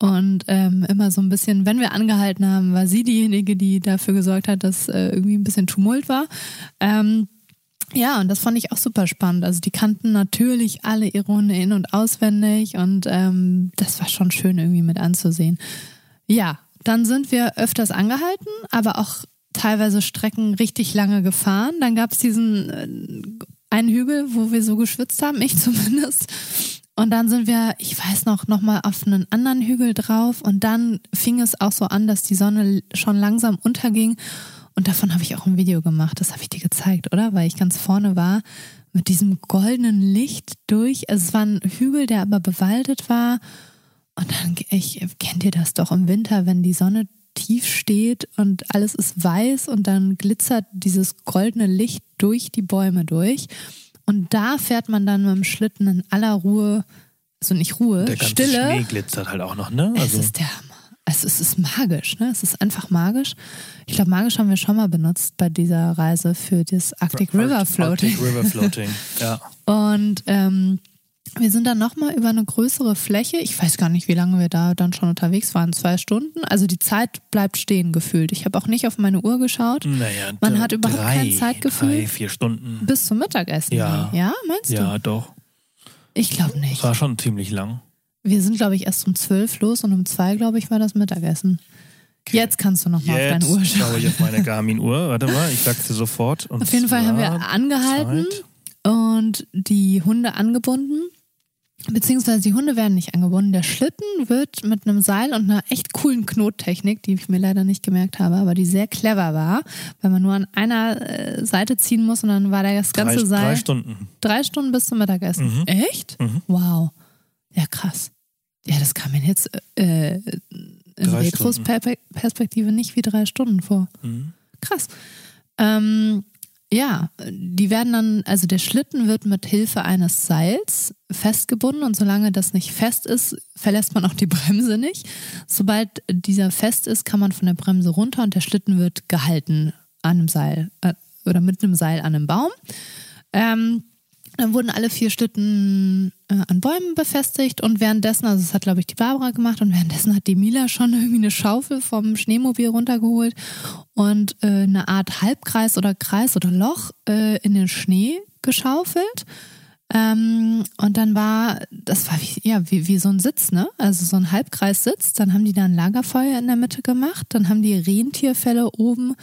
Und ähm, immer so ein bisschen, wenn wir angehalten haben, war sie diejenige, die dafür gesorgt hat, dass äh, irgendwie ein bisschen Tumult war. Ähm, ja, und das fand ich auch super spannend. Also die kannten natürlich alle Hunde in- und auswendig und ähm, das war schon schön irgendwie mit anzusehen. Ja, dann sind wir öfters angehalten, aber auch teilweise Strecken richtig lange gefahren. Dann gab es diesen äh, einen Hügel, wo wir so geschwitzt haben, ich zumindest. Und dann sind wir, ich weiß noch, nochmal auf einen anderen Hügel drauf. Und dann fing es auch so an, dass die Sonne schon langsam unterging. Und davon habe ich auch ein Video gemacht. Das habe ich dir gezeigt, oder? Weil ich ganz vorne war mit diesem goldenen Licht durch. Es war ein Hügel, der aber bewaldet war. Und dann, ich, kennt ihr das doch im Winter, wenn die Sonne tief steht und alles ist weiß und dann glitzert dieses goldene Licht durch die Bäume durch. Und da fährt man dann mit dem Schlitten in aller Ruhe, also nicht Ruhe, Der ganze Stille. Schnee glitzert halt auch noch, ne? Es Also, ist der Hammer. Es ist, es ist magisch, ne? Es ist einfach magisch. Ich glaube, magisch haben wir schon mal benutzt bei dieser Reise für das Arctic River Floating. Arctic River Floating, ja. Und ähm, wir sind dann nochmal über eine größere Fläche. Ich weiß gar nicht, wie lange wir da dann schon unterwegs waren. Zwei Stunden. Also die Zeit bleibt stehen gefühlt. Ich habe auch nicht auf meine Uhr geschaut. Naja, Man hat überhaupt drei, kein Zeitgefühl. Drei, vier Stunden. Bis zum Mittagessen. Ja. Ja, meinst du? Ja, doch. Ich glaube Das nicht. war schon ziemlich lang. Wir sind, glaube ich, erst um zwölf los und um zwei, glaube ich, war das Mittagessen. Jetzt kannst du nochmal auf deine Uhr Jetzt schauen. schaue ich auf meine Garmin-Uhr. Warte mal, ich sag's dir sofort. Und Auf jeden Fall haben wir angehalten Zeit. und die Hunde angebunden. Beziehungsweise die Hunde werden nicht angebunden. Der Schlitten wird mit einem Seil und einer echt coolen Knottechnik, die ich mir leider nicht gemerkt habe, aber die sehr clever war, weil man nur an einer äh, Seite ziehen muss und dann war das ganze drei, Seil Drei Stunden. drei Stunden bis zum Mittagessen. Mhm. Echt? Mhm. Wow. Ja, krass. Ja, das kam mir jetzt äh, in Drei Retrospektive nicht wie drei Stunden vor. Mhm. Krass. Ähm, ja, die werden dann, also der Schlitten wird mit Hilfe eines Seils festgebunden und solange das nicht fest ist, verlässt man auch die Bremse nicht. Sobald dieser fest ist, kann man von der Bremse runter und der Schlitten wird gehalten an einem Seil äh, oder mit einem Seil an einem Baum. Ähm, dann wurden alle vier Schlitten äh, an Bäumen befestigt und währenddessen, also das hat glaube ich die Barbara gemacht und währenddessen hat die Mila schon irgendwie eine Schaufel vom Schneemobil runtergeholt und äh, eine Art Halbkreis oder Kreis oder Loch äh, in den Schnee geschaufelt. Ähm, und dann war, das war wie, ja, wie, wie so ein Sitz, ne? Also so ein Halbkreissitz. Dann haben die da ein Lagerfeuer in der Mitte gemacht. Dann haben die Rentierfälle oben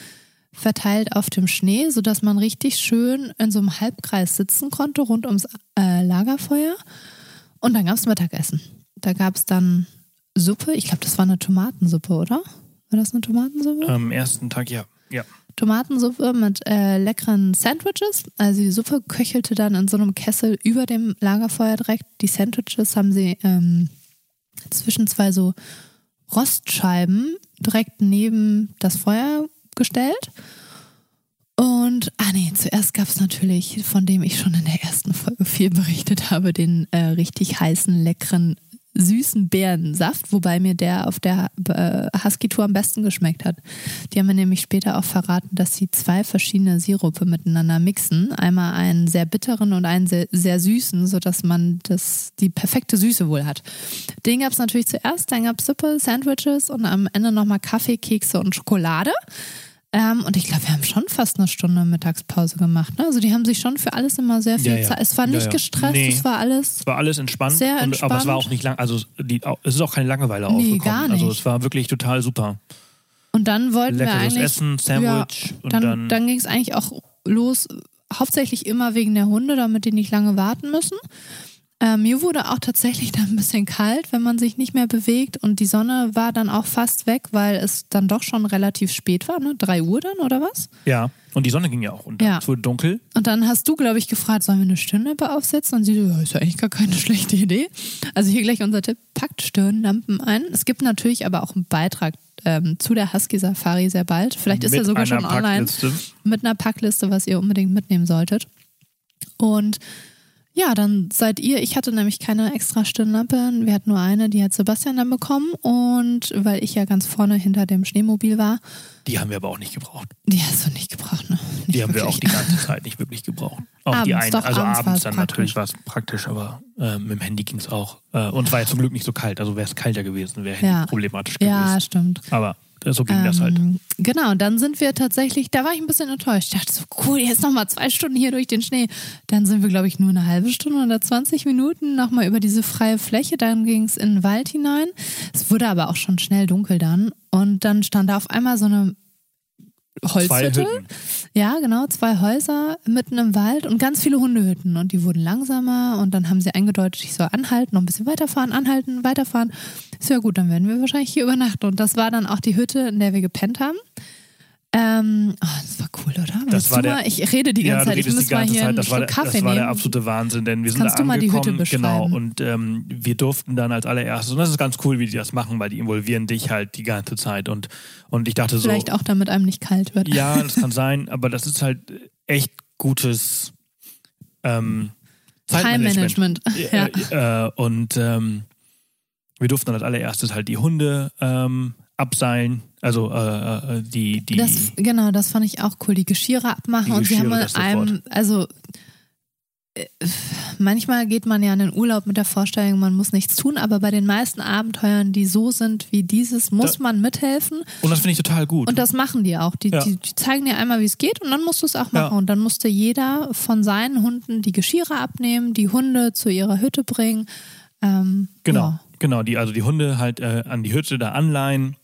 verteilt auf dem Schnee, sodass man richtig schön in so einem Halbkreis sitzen konnte, rund ums äh, Lagerfeuer. Und dann gab es Mittagessen. Da gab es dann Suppe. Ich glaube, das war eine Tomatensuppe, oder? War das eine Tomatensuppe? Am ersten Tag, ja. Ja. Tomatensuppe mit äh, leckeren Sandwiches. Also die Suppe köchelte dann in so einem Kessel über dem Lagerfeuer direkt. Die Sandwiches haben sie ähm, zwischen zwei so Rostscheiben direkt neben das Feuer gestellt. Und, ah nee, zuerst gab es natürlich, von dem ich schon in der ersten Folge viel berichtet habe, den äh, richtig heißen, leckeren, süßen Beerensaft, wobei mir der auf der äh, Husky-Tour am besten geschmeckt hat. Die haben mir nämlich später auch verraten, dass sie zwei verschiedene Sirupe miteinander mixen. Einmal einen sehr bitteren und einen sehr, sehr süßen, sodass man das, die perfekte Süße wohl hat. Den gab es natürlich zuerst, dann gab es Suppe, Sandwiches und am Ende nochmal Kaffee, Kekse und Schokolade. Ähm, und ich glaube, wir haben schon fast eine Stunde Mittagspause gemacht. Ne? Also die haben sich schon für alles immer sehr viel Ja, ja. Zeit. Es war nicht ja. gestresst, Nee. es war alles. Es war alles entspannt, Sehr Und, aber es entspannt. war auch nicht lang. Also die, es ist auch keine Langeweile Nee, aufgekommen. gar Also nicht. es war wirklich total super. Und dann wollten wir Leckeres eigentlich. Essen, Sandwich und dann, dann, dann ging es eigentlich auch los, hauptsächlich immer wegen der Hunde, damit die nicht lange warten müssen. Äh, mir wurde auch tatsächlich dann ein bisschen kalt, wenn man sich nicht mehr bewegt und die Sonne war dann auch fast weg, weil es dann doch schon relativ spät war, ne? Drei Uhr dann oder was? ja. Und die Sonne ging ja auch unter. Ja. Es wurde dunkel. Und dann hast du, glaube ich, gefragt, sollen wir eine Stirnlampe aufsetzen? Und sie so, ja, ist ja eigentlich gar keine schlechte Idee. Also hier gleich unser Tipp, packt Stirnlampen ein. Es gibt natürlich aber auch einen Beitrag ähm, zu der Husky Safari sehr bald. Vielleicht ist mit er sogar schon online Packliste. mit einer Packliste, was ihr unbedingt mitnehmen solltet. Und Ja, dann seid ihr, ich hatte nämlich keine extra Stirnlampe, wir hatten nur eine, die hat Sebastian dann bekommen und weil ich ja ganz vorne hinter dem Schneemobil war. Die haben wir aber auch nicht gebraucht. Die hast du nicht gebraucht, ne? Nicht die haben wir auch die ganze Zeit nicht wirklich gebraucht. Auch die Abends, eine, doch, also abends abends dann praktisch. natürlich war es praktisch, aber äh, mit dem Handy ging es auch. Äh, und es war ja zum Glück nicht so kalt, also wäre es kalter gewesen, wäre Ja. problematisch gewesen. Ja, stimmt. Aber äh, so ging das halt. Ähm, Genau, und dann sind wir tatsächlich, da war ich ein bisschen enttäuscht. Ich dachte so, cool, jetzt nochmal zwei Stunden hier durch den Schnee. Dann sind wir, glaube ich, nur eine halbe Stunde oder 20 Minuten nochmal über diese freie Fläche. Dann ging es in den Wald hinein. Es wurde aber auch schon schnell dunkel dann. Und dann stand da auf einmal so eine Holzhütte. Ja, genau, zwei Häuser mitten im Wald und ganz viele Hundehütten. Und die wurden langsamer und dann haben sie eingedeutet, ich soll anhalten, noch ein bisschen weiterfahren, anhalten, weiterfahren. Ist ja gut, dann werden wir wahrscheinlich hier übernachten. Und das war dann auch die Hütte, in der wir gepennt haben. Ähm, oh, das war cool, oder? Das war der- mal, ich rede die Ja, ganze du Zeit. Ich muss mal hier Zeit. Das war, der, Kaffee das war der absolute Wahnsinn, denn wir sind Kannst da du mal die Hütte angekommen, genau, und ähm, wir durften dann als allererstes, und das ist ganz cool, wie die das machen, weil die involvieren dich halt die ganze Zeit und, und ich dachte so, Vielleicht auch, damit einem nicht kalt wird. ja, das kann sein, aber das ist halt echt gutes ähm, Zeitmanagement. Time-Management. Ja. Äh, äh, und ähm, wir durften dann als allererstes halt die Hunde ähm, abseilen, also äh, äh, die, die Das, genau, das fand ich auch cool. Die Geschirre abmachen Die und sie haben Geschirre, einem, also äh, manchmal geht man ja in den Urlaub mit der Vorstellung, man muss nichts tun, aber bei den meisten Abenteuern, die so sind wie dieses, muss Da- man mithelfen und das finde ich total gut. und das machen die auch. Die, Ja. die, die zeigen dir einmal, wie es geht und dann musst du es auch Ja. machen. Und dann musste jeder von seinen Hunden die Geschirre abnehmen, die Hunde zu ihrer Hütte bringen. Ähm, Genau, Ja. genau, die, also die Hunde halt äh, an die Hütte da anleihen,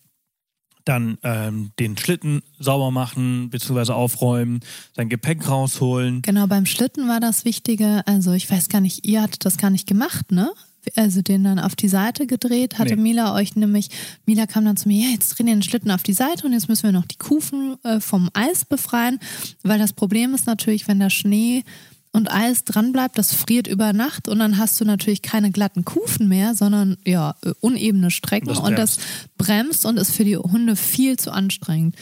dann ähm, den Schlitten sauber machen, beziehungsweise aufräumen, sein Gepäck rausholen. Genau, beim Schlitten war das Wichtige, also ich weiß gar nicht, ihr hattet das gar nicht gemacht, ne? Also den dann auf die Seite gedreht, hatte Nee. Mila euch nämlich, Mila kam dann zu mir, ja, jetzt drehen wir den Schlitten auf die Seite und jetzt müssen wir noch die Kufen äh, vom Eis befreien, weil das Problem ist natürlich, wenn da Schnee und Eis dran bleibt, das friert über Nacht und dann hast du natürlich keine glatten Kufen mehr, sondern ja, unebene Strecken Das und das bremst und ist für die Hunde viel zu anstrengend.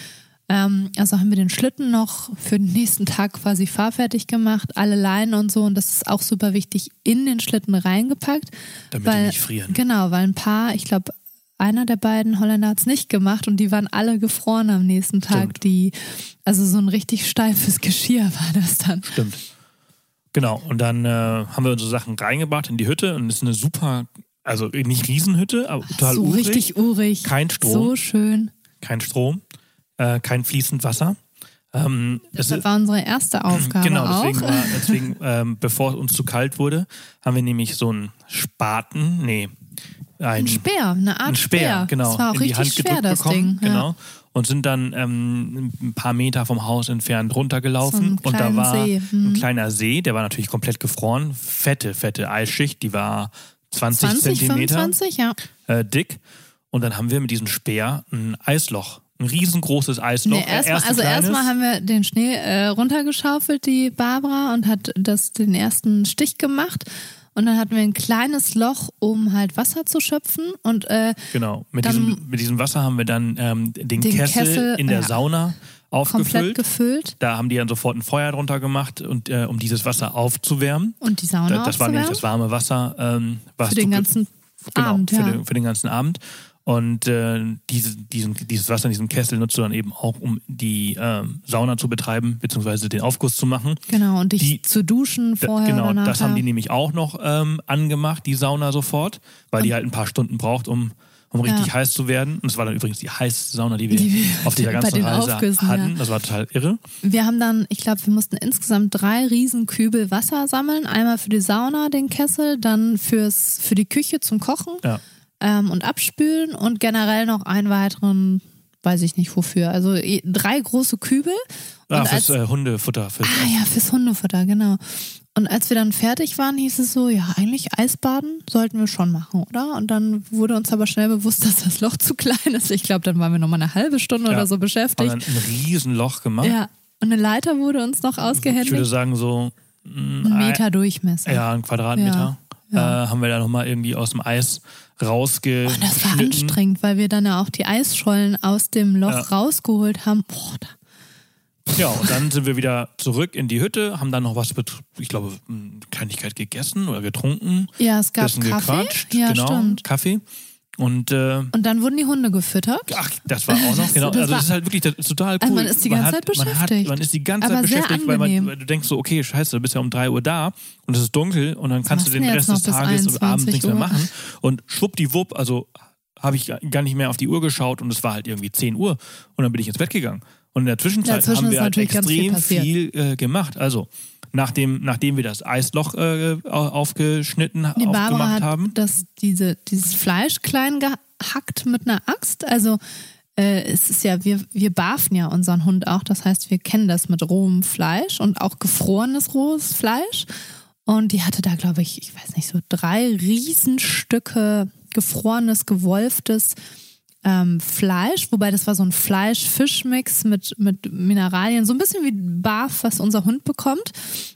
Ähm, also haben wir den Schlitten noch für den nächsten Tag quasi fahrfertig gemacht, alle Leinen und so und das ist auch super wichtig, in den Schlitten reingepackt. Damit weil, die nicht frieren. Genau, weil ein paar, ich glaube, einer der beiden Holländer hat es nicht gemacht und die waren alle gefroren am nächsten Tag. Stimmt. Die, also so ein richtig steifes Geschirr war das dann. Stimmt. Genau, und dann äh, haben wir unsere Sachen reingebracht in die Hütte und es ist eine super, also nicht Riesenhütte, aber total so urig. richtig urig. Kein Strom. So schön. Kein Strom, äh, kein fließend Wasser. Ähm, Das war unsere erste Aufgabe Genau, auch. deswegen, war, deswegen ähm, bevor es uns zu kalt wurde, haben wir nämlich so einen Spaten, nee, ein, Ein Speer, eine Art einen Speer, genau, Das war auch in die richtig Hand schwer, gedrückt das bekommen, Ding. genau, und sind dann ähm, ein paar Meter vom Haus entfernt runtergelaufen So und da war See, ein hm. kleiner See, der war natürlich komplett gefroren, fette, fette Eisschicht, die war 20, 20, Zentimeter 25, ja. äh, dick und dann haben wir mit diesem Speer ein Eisloch, ein riesengroßes Eisloch. Nee, erstmal, Erst ein also erstmal haben wir den Schnee äh, runtergeschaufelt, die Barbara, und hat das den ersten Stich gemacht. Und dann hatten wir ein kleines Loch, um halt Wasser zu schöpfen. Und äh, Genau, mit, Dann- diesem, mit diesem Wasser haben wir dann ähm, den, Den Kessel, Kessel, in der ja. Sauna komplett aufgefüllt. gefüllt Da haben die dann sofort ein Feuer drunter gemacht, und, äh, um dieses Wasser aufzuwärmen. und die Sauna Da, das war nämlich das warme Wasser. Ähm, was Für den ganzen genau, Abend, für, ja. den, für den ganzen Abend. Und äh, diese, diesen, dieses Wasser in diesem Kessel nutzt du dann eben auch, um die ähm, Sauna zu betreiben, beziehungsweise den Aufguss zu machen. Genau, und dich Die- zu duschen vorher genau, oder das haben die nämlich auch noch ähm, angemacht, die Sauna sofort, weil die halt ein paar Stunden braucht, um, um richtig Ja. heiß zu werden. Und es war dann übrigens die heißeste Sauna, die wir Die wir auf dieser ganzen Reise Aufgüssen, hatten. ja. Das war total irre. Wir haben dann, ich glaube, wir mussten insgesamt drei Riesenkübel Wasser sammeln. Einmal für die Sauna, den Kessel, dann fürs, für die Küche zum Kochen Ja. Ähm, und abspülen und generell noch einen weiteren, weiß ich nicht wofür. Also eh, drei große Kübel. Ah, fürs als, äh, Hundefutter. Fürs, ah ja, fürs Hundefutter, genau. Und als wir dann fertig waren, hieß es so, ja, eigentlich Eisbaden sollten wir schon machen, oder? Und dann wurde uns aber schnell bewusst, dass das Loch zu klein ist. Ich glaube, dann waren wir nochmal eine halbe Stunde Ja. oder so haben beschäftigt. dann ein Riesenloch gemacht. Ja. Und eine Leiter wurde uns noch ich würde ausgehändigt. sagen, so Ein Meter Durchmesser. ja, ein Quadratmeter. Ja. Äh, haben wir da nochmal irgendwie aus dem Eis rausgeschnitten. Und das war anstrengend, weil wir dann ja auch die Eisschollen aus dem Loch Ja. rausgeholt haben. Boah, da, Ja, und dann sind wir wieder zurück in die Hütte, haben dann noch was mit, ich glaube, eine Kleinigkeit gegessen oder getrunken. Ja, es gab Kaffee. gequatscht. Ja, genau, stimmt. Kaffee. Und äh, Und dann wurden die Hunde gefüttert. ach, das war auch noch, genau. das Also das ist halt wirklich das ist total cool. Also man ist die ganze hat, Zeit man, hat, beschäftigt. man ist die ganze Aber Zeit beschäftigt, weil, man, weil du denkst so, okay, scheiße, du bist ja um 3 Uhr da und es ist dunkel und dann kannst du den Rest des Tages und abends 21 nichts mehr machen. Und schwuppdiwupp, also habe ich gar nicht mehr auf die Uhr geschaut und es war halt irgendwie 10 Uhr und dann bin ich ins Bett gegangen. Und in der Zwischenzeit Dazwischen haben wir halt viel extrem passiert. viel äh, gemacht. Also nachdem, nachdem wir das Eisloch äh, au- aufgeschnitten, Die Barbara aufgemacht hat haben. das, diese, dieses Fleisch klein gehackt mit einer Axt. Also äh, es ist ja, wir, wir barfen ja unseren Hund auch. Das heißt, wir kennen das mit rohem Fleisch und auch gefrorenes rohes Fleisch. Und die hatte da, glaube ich, ich weiß nicht, so drei Riesenstücke gefrorenes, gewolftes ähm, Fleisch, wobei das war so ein Fleisch-Fisch-Mix mit, mit Mineralien, so ein bisschen wie Barf, was unser Hund bekommt.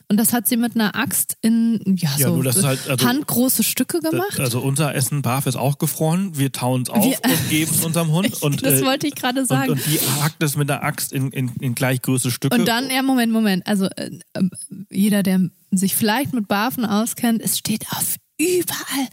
Und das hat sie mit einer Axt in ja, Ja, so nur halt, also- handgroße Stücke gemacht. Also unser Essen Barf ist auch gefroren. Wir tauen es auf Wir- und geben es unserem Hund. Und, das äh, wollte ich gerade und, sagen. und die hackt es mit der Axt in, in, in gleich große Stücke. Und dann, ja, Moment, Moment. Also äh, äh, jeder, der sich vielleicht mit Barfen auskennt, es steht auf überall.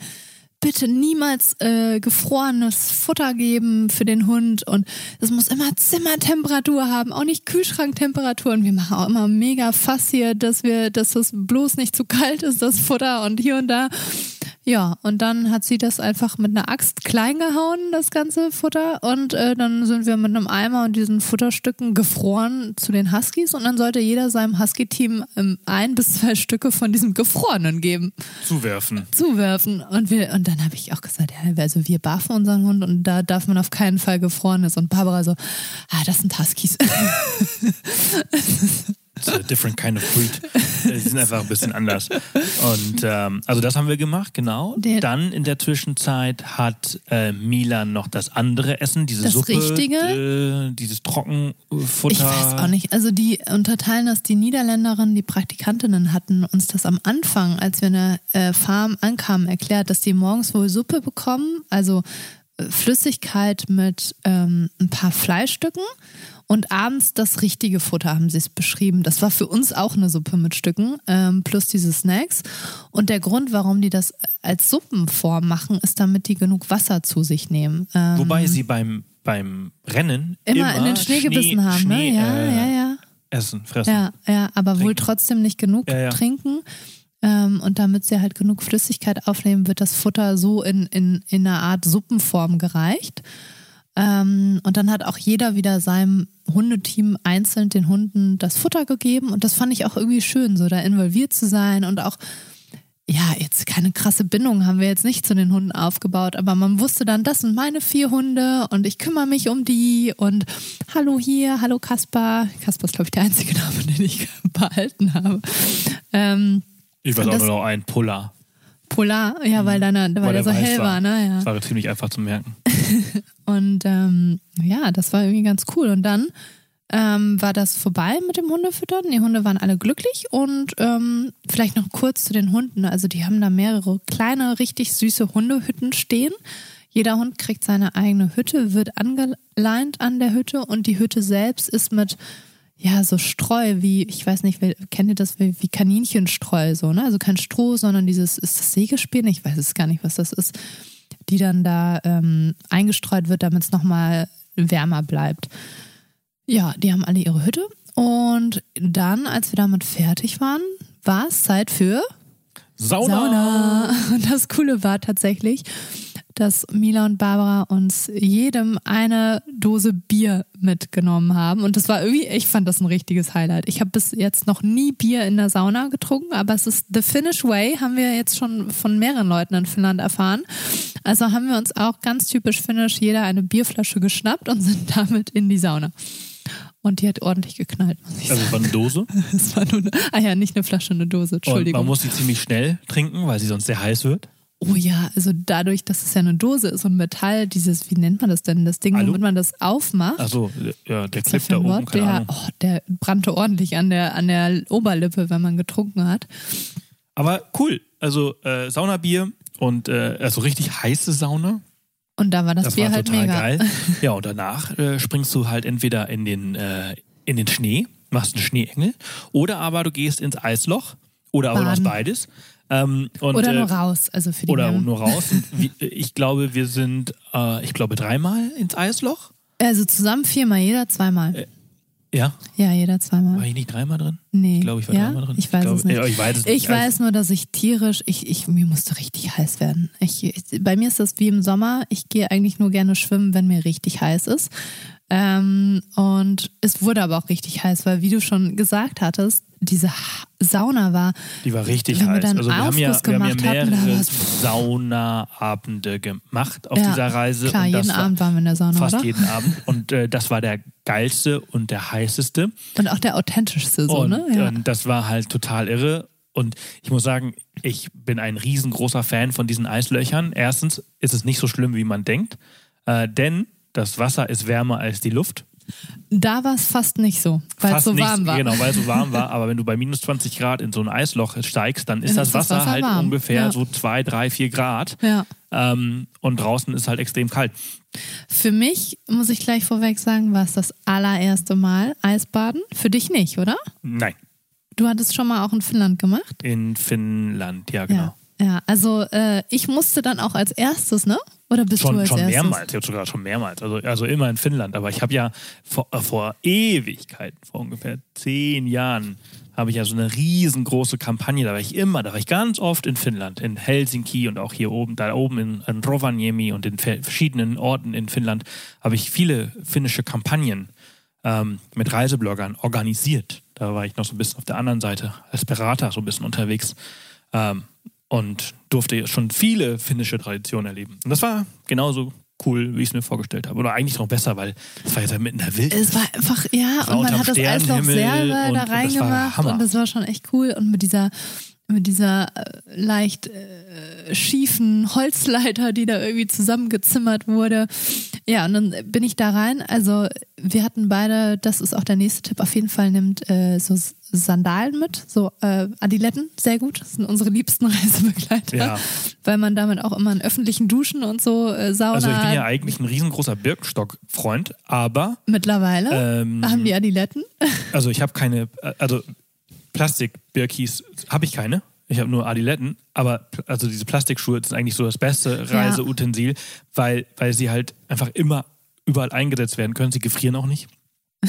Bitte niemals äh, gefrorenes Futter geben für den Hund und es muss immer Zimmertemperatur haben, auch nicht Kühlschranktemperatur. Und wir machen auch immer mega Fass hier, dass wir, dass es bloß nicht zu kalt ist, das Futter und hier und da. Ja, und dann hat sie das einfach mit einer Axt klein gehauen, das ganze Futter. Und äh, dann sind wir mit einem Eimer und diesen Futterstücken gefroren zu den Huskies. Und dann sollte jeder seinem Husky-Team ähm, ein bis zwei Stücke von diesem Gefrorenen geben, zuwerfen. zuwerfen. Und, wir, und dann habe ich auch gesagt, ja, also wir barfen unseren Hund und da darf man auf keinen Fall Gefrorenes. Und Barbara so, ah, das sind Huskies. It's a different kind of breed. Die sind einfach ein bisschen anders. Und ähm, also das haben wir gemacht, genau. Der- Dann in der Zwischenzeit hat äh, Milan noch das andere Essen, diese Das Suppe, Richtige? Äh, dieses Trockenfutter. Ich weiß auch nicht. Also die unterteilen das, die Niederländerinnen, die Praktikantinnen hatten uns das am Anfang, als wir in der äh, Farm ankamen, erklärt, dass die morgens wohl Suppe bekommen, also Flüssigkeit mit ähm, ein paar Fleischstücken und abends das richtige Futter, haben sie es beschrieben. Das war für uns auch eine Suppe mit Stücken, ähm, plus diese Snacks. Und der Grund, warum die das als Suppenform machen, ist, damit die genug Wasser zu sich nehmen. Ähm, Wobei sie beim, beim Rennen immer, in den Schnee, gebissen haben, Schnee, ne? Ja, äh, ja, ja. Essen, fressen. Ja, ja, aber wohl Trinken. trotzdem nicht genug Ja, ja. trinken. Ähm, und damit sie halt genug Flüssigkeit aufnehmen, wird das Futter so in, in, in einer Art Suppenform gereicht. Ähm, und dann hat auch jeder wieder seinem Hundeteam einzeln den Hunden das Futter gegeben. Und das fand ich auch irgendwie schön, so da involviert zu sein und auch ja, jetzt keine krasse Bindung haben wir jetzt nicht zu den Hunden aufgebaut, aber man wusste dann, das sind meine vier Hunde und ich kümmere mich um die und hallo hier, hallo Kaspar. Kaspar ist, glaube ich, der einzige Name, den ich behalten habe. Ähm, Ich weiß auch nur noch einen Polar. Polar, ja, weil, deiner, weil, der so hell war, ne? Ja. Das war ziemlich einfach zu merken. Und ähm, ja, das war irgendwie ganz cool. Und dann ähm, war das vorbei mit dem Hundefüttern. Die Hunde waren alle glücklich und ähm, vielleicht noch kurz zu den Hunden. Also die haben da mehrere kleine, richtig süße Hundehütten stehen. Jeder Hund kriegt seine eigene Hütte, wird angeleint an der Hütte und die Hütte selbst ist mit ja, so Streu, wie, ich weiß nicht, kennt ihr das, wie, wie Kaninchenstreu, so, ne? Also kein Stroh, sondern dieses, ist das Sägespäne? Ich weiß es gar nicht, was das ist, die dann da ähm, eingestreut wird, damit es nochmal wärmer bleibt. Ja, die haben alle ihre Hütte. Und dann, als wir damit fertig waren, war es Zeit für Sauna! Sauna. Das Coole war tatsächlich, dass Mila und Barbara uns jedem eine Dose Bier mitgenommen haben. Und das war irgendwie, ich fand das ein richtiges Highlight. Ich habe bis jetzt noch nie Bier in der Sauna getrunken, aber es ist the Finnish Way, haben wir jetzt schon von mehreren Leuten in Finnland erfahren. Also haben wir uns auch ganz typisch finnisch jeder eine Bierflasche geschnappt und sind damit in die Sauna. Und die hat ordentlich geknallt, muss ich Also sagen. war eine Dose. Es war nur eine, ah ja, nicht eine Flasche, eine Dose, Und Entschuldigung. man muss die ziemlich schnell trinken, weil sie sonst sehr heiß wird. Oh ja, also dadurch, dass es ja eine Dose ist und Metall, dieses, wie nennt man das denn, das Ding, Alu? womit man das aufmacht. Achso, ja, der Clip da oben, der, oh, der brannte ordentlich an der, an der Oberlippe, wenn man getrunken hat. Aber cool. Also äh, Saunabier und äh, also richtig heiße Sauna. Und da war das, Das Bier war halt total mega. geil. Ja, und danach äh, springst du halt entweder in den, äh, in den Schnee machst einen Schneeengel. Oder aber du gehst ins Eisloch. Oder aber du machst Baden. beides. Ähm, und, Oder äh, nur raus, also für die Oder Wärme. nur raus. Wie, ich glaube, wir sind, äh, ich glaube, dreimal ins Eisloch. Also zusammen viermal, jeder zweimal. Äh, Ja, ja, jeder zweimal. war ich nicht dreimal drin? Nee. Ich glaube, ich war ja? dreimal drin. Ich weiß glaube, es nicht. Ja, ich weiß es nicht. Ich weiß nur, dass ich tierisch, ich, ich, mir musste richtig heiß werden. Ich, ich, bei mir ist das wie im Sommer. Ich gehe eigentlich nur gerne schwimmen, wenn mir richtig heiß ist. Ähm, und es wurde aber auch richtig heiß, weil wie du schon gesagt hattest, diese Sauna war, Die war richtig heiß. Also wir haben ja, wir haben ja mehrere Saunaabende gemacht auf Ja, dieser Reise. klar, und jeden war Abend waren wir in der Sauna, Fast oder? jeden Abend. Und äh, das war der geilste und der heißeste. Und auch der authentischste so, und ne? Ja. ähm, das war halt total irre. Und ich muss sagen, ich bin ein riesengroßer Fan von diesen Eislöchern. Erstens ist es nicht so schlimm, wie man denkt, äh, denn das Wasser ist wärmer als die Luft. Da war es fast nicht so, weil es Fast so nicht- warm war. Genau, weil es so warm war. Aber wenn du bei minus 20 Grad in so ein Eisloch steigst, dann ist Dann das ist das Wasser, Wasser halt warm. ungefähr Ja. so 2, 3, 4 Grad. Ja. Ähm, und draußen ist halt extrem kalt. Für mich, muss ich gleich vorweg sagen, war es das allererste Mal Eisbaden. Für dich nicht, oder? Nein, Du hattest schon mal auch in Finnland gemacht? in Finnland, ja genau. Ja. Ja, also äh, ich musste dann auch als erstes, ne? Oder bist du Schon, als schon erstes? mehrmals, ich hab sogar schon mehrmals. Also, also immer in Finnland. Aber ich habe ja vor, äh, vor Ewigkeiten, vor ungefähr zehn Jahren, habe ich ja so eine riesengroße Kampagne. Da war ich immer, da war ich ganz oft in Finnland, in Helsinki und auch hier oben, da oben in, in Rovaniemi und in ver- verschiedenen Orten in Finnland habe ich viele finnische Kampagnen ähm, mit Reisebloggern organisiert. Da war ich noch so ein bisschen auf der anderen Seite als Berater so ein bisschen unterwegs. Ähm, und durfte schon viele finnische Traditionen erleben. Und das war genauso cool, wie ich es mir vorgestellt habe. Oder eigentlich noch besser, weil es war ja mitten in der Wildnis. Es war einfach, ja, war und man hat das Eisloch Sternenhimmel selber da reingemacht und das war schon echt cool. Und mit dieser, mit dieser äh, leicht äh, schiefen Holzleiter, die da irgendwie zusammengezimmert wurde. Ja, und dann bin ich da rein. Also wir hatten beide, das ist auch der nächste Tipp, auf jeden Fall nimmt äh, so Sandalen mit, so äh, Adiletten, sehr gut. Das sind unsere liebsten Reisebegleiter, Ja. weil man damit auch immer in öffentlichen Duschen und so äh, Sauna Also ich bin ja eigentlich ein riesengroßer Birkenstock-Freund, aber mittlerweile ähm, haben die Adiletten. also ich habe keine, also Plastik-Birkis habe ich keine. Ich habe nur Adiletten, aber also diese Plastikschuhe sind eigentlich so das beste Reiseutensil, weil, weil sie halt einfach immer überall eingesetzt werden können. Sie gefrieren auch nicht.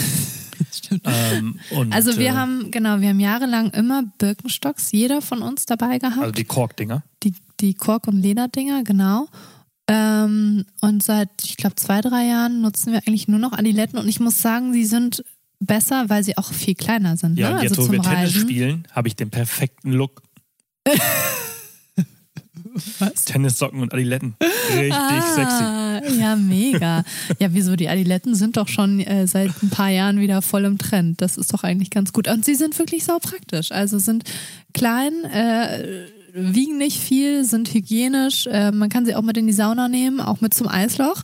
Stimmt. Ähm, Also wir äh, haben, genau, wir haben jahrelang immer Birkenstocks, jeder von uns dabei gehabt. also die Korkdinger. die, die Kork- und Lederdinger, genau. Ähm, und seit, ich glaube, zwei, drei Jahren nutzen wir eigentlich nur noch Adiletten und ich muss sagen, sie sind besser, weil sie auch viel kleiner sind. Ja, ne? und jetzt, also wo wir Tennis Reisen. spielen, habe ich den perfekten Look. Was? Tennissocken und Adiletten. Richtig sexy. Ah, ja, mega. Ja, wieso? Die Adiletten sind doch schon äh, seit ein paar Jahren wieder voll im Trend. Das ist doch eigentlich ganz gut. Und sie sind wirklich sau praktisch. Also sind klein, äh, wiegen nicht viel, sind hygienisch. Äh, man kann sie auch mit in die Sauna nehmen, auch mit zum Eisloch.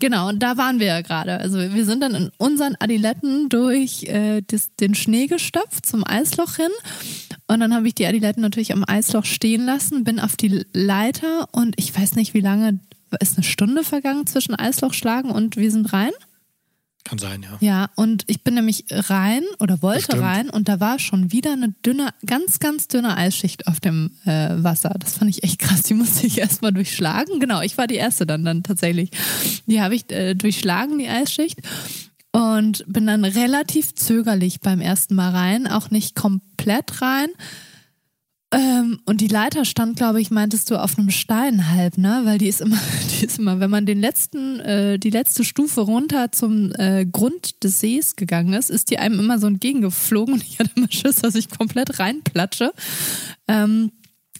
Genau, und da waren wir ja gerade. Also wir sind dann in unseren Adiletten durch äh, das, den Schnee gestopft zum Eisloch hin. Und dann habe ich die Adiletten natürlich am Eisloch stehen lassen, bin auf die Leiter und ich weiß nicht, wie lange, ist eine Stunde vergangen zwischen Eislochschlagen und wir sind rein? Kann sein, ja. Ja, und ich bin nämlich rein oder wollte rein und da war schon wieder eine dünne, ganz, ganz dünne Eisschicht auf dem äh, Wasser. Das fand ich echt krass. Die musste ich erstmal durchschlagen. Genau, ich war die erste dann, dann tatsächlich. Die habe ich äh, durchschlagen, die Eisschicht. Und bin dann relativ zögerlich beim ersten Mal rein, auch nicht komplett rein. Ähm, und die Leiter stand, glaube ich, meintest du, auf einem Stein halb, ne? Weil die ist immer, die ist immer, wenn man den letzten, äh, die letzte Stufe runter zum äh, Grund des Sees gegangen ist, ist die einem immer so entgegengeflogen und ich hatte immer Schiss, dass ich komplett reinplatsche. Ähm,